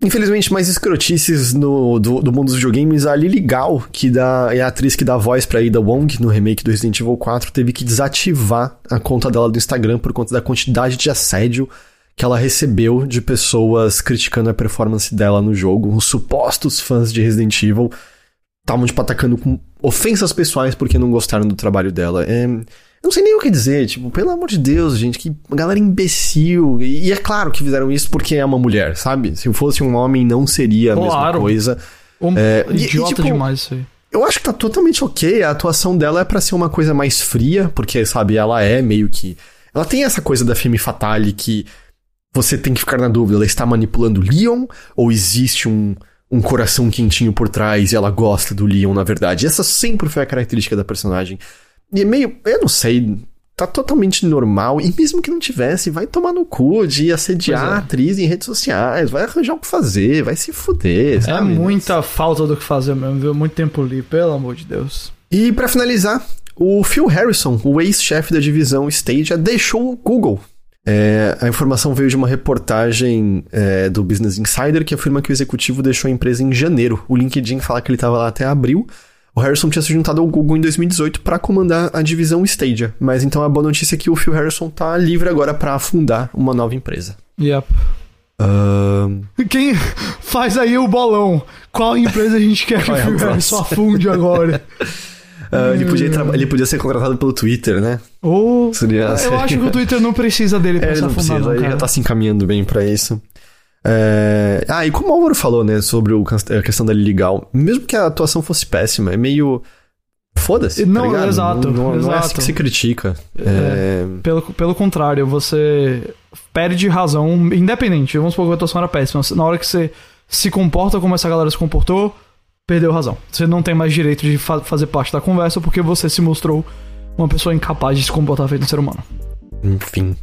infelizmente, mais escrotices no, do, do, mundo dos videogames. A Lily Gal, que dá, é a atriz que dá voz pra Ada Wong no remake do Resident Evil 4, teve que desativar a conta dela do Instagram por conta da quantidade de assédio que ela recebeu de pessoas criticando a performance dela no jogo. Os supostos fãs de Resident Evil estavam, tipo, atacando com ofensas pessoais porque não gostaram do trabalho dela. É não sei nem o que dizer, tipo, pelo amor de Deus, gente, que galera imbecil. E, e é claro que fizeram isso porque é uma mulher, sabe? Se fosse um homem, não seria a claro. mesma coisa. Um é, idiota e, tipo, demais isso aí. Eu acho que tá totalmente ok. A atuação dela é para ser uma coisa mais fria, porque, sabe, ela é meio que. Ela tem essa coisa da Femme Fatale que você tem que ficar na dúvida: ela está manipulando Leon ou existe um, um coração quentinho por trás e ela gosta do Leon, na verdade? Essa sempre foi a característica da personagem. E é meio, eu não sei, tá totalmente normal. E mesmo que não tivesse, vai tomar no cu de assediar é. a atriz em redes sociais, vai arranjar o que fazer, vai se fuder, é sabe? É muita falta do que fazer mesmo, viu? Muito tempo ali, pelo amor de Deus. E para finalizar, o Phil Harrison, o ex-chefe da divisão Stadia, deixou o Google. É, a informação veio de uma reportagem é, do Business Insider que afirma que o executivo deixou a empresa em janeiro. O LinkedIn fala que ele estava lá até abril. O Harrison tinha se juntado ao Google em 2018 para comandar a divisão Stadia, mas então a boa notícia é que o Phil Harrison tá livre agora para fundar uma nova empresa. Yep. Quem faz aí o bolão? Qual empresa a gente quer que o é Phil Harrison afunde agora? Uh, ele, podia ele podia ser contratado pelo Twitter, né? Ou. Eu acho que o Twitter não precisa dele pra é, se afundar, precisa, não, ele já tá se encaminhando bem para isso. É... Ah, e como o Álvaro falou, né, sobre o, a questão da legal, mesmo que a atuação fosse péssima, é meio. foda-se. Não, tá exato, Não, não, não é assim exato. que se critica. É... Pelo, pelo contrário, você perde razão, independente. Vamos supor que a atuação era péssima. Na hora que você se comporta como essa galera se comportou, perdeu razão. Você não tem mais direito de fa fazer parte da conversa porque você se mostrou uma pessoa incapaz de se comportar feito um ser humano. Enfim.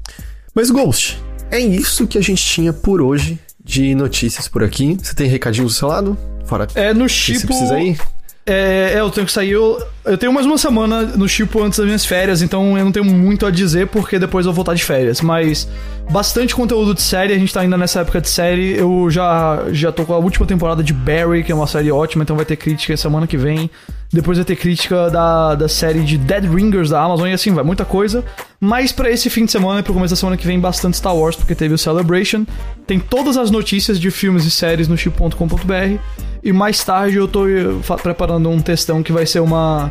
Mas, Ghost, é isso que a gente tinha por hoje de notícias por aqui. Você tem recadinhos do seu lado? Fora É no que Chipo. você precisa ir? É, é, eu tenho que sair. Eu, eu tenho mais uma semana no Chipo antes das minhas férias, então eu não tenho muito a dizer porque depois eu vou voltar de férias. Mas bastante conteúdo de série, a gente tá ainda nessa época de série. Eu já, já tô com a última temporada de Barry, que é uma série ótima, então vai ter crítica semana que vem. Depois vai ter crítica da, da série de Dead Ringers da Amazon e assim, vai muita coisa. Mas pra esse fim de semana e pro começo da semana que vem, bastante Star Wars, porque teve o Celebration. Tem todas as notícias de filmes e séries no chip.com.br. E mais tarde eu tô eh, preparando um textão que vai ser uma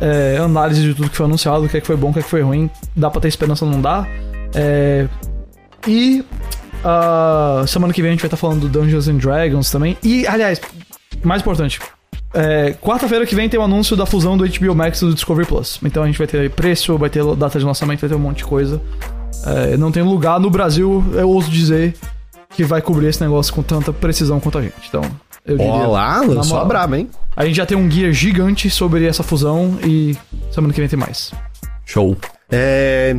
é, análise de tudo que foi anunciado, o que é que foi bom, o que é que foi ruim. Dá pra ter esperança, não dá. É, e a semana que vem a gente vai estar falando do Dungeons and Dragons também. E, aliás, mais importante, é, quarta-feira que vem tem o anúncio da fusão do HBO Max e do Discovery Plus. Então a gente vai ter preço, vai ter data de lançamento, vai ter um monte de coisa. É, não tem lugar no Brasil, eu ouso dizer, que vai cobrir esse negócio com tanta precisão quanto a gente. Então, eu diria. Olá, na lançou a moral. braba, hein? A gente já tem um guia gigante sobre essa fusão e semana que vem tem mais. Show. É...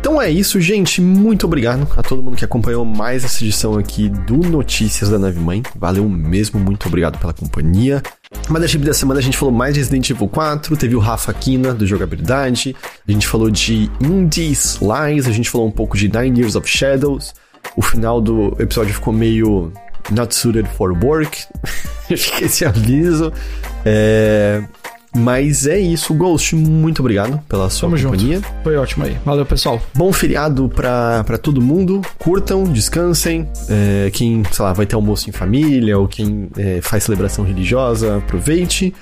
Então é isso, gente. Muito obrigado a todo mundo que acompanhou mais essa edição aqui do Notícias da Nave Mãe. Valeu mesmo, muito obrigado pela companhia. Mothership da semana a gente falou mais de Resident Evil 4, teve o Rafa Kina do Jogabilidade, a gente falou de Indies Lies, a gente falou um pouco de Nine Years of Shadows. O final do episódio ficou meio not suited for work. Fica esse aviso. É... Mas é isso, Ghost. Muito obrigado pela sua Tamo junto. companhia. Foi ótimo aí. Valeu, pessoal. Bom feriado pra, pra todo mundo. Curtam, descansem. É, quem, sei lá, vai ter almoço em família ou quem é, faz celebração religiosa, aproveite.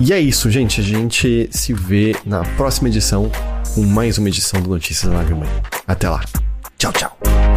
E é isso, gente. A gente se vê na próxima edição com mais uma edição do Notícias da Nave Mãe. Até lá. Tchau, tchau.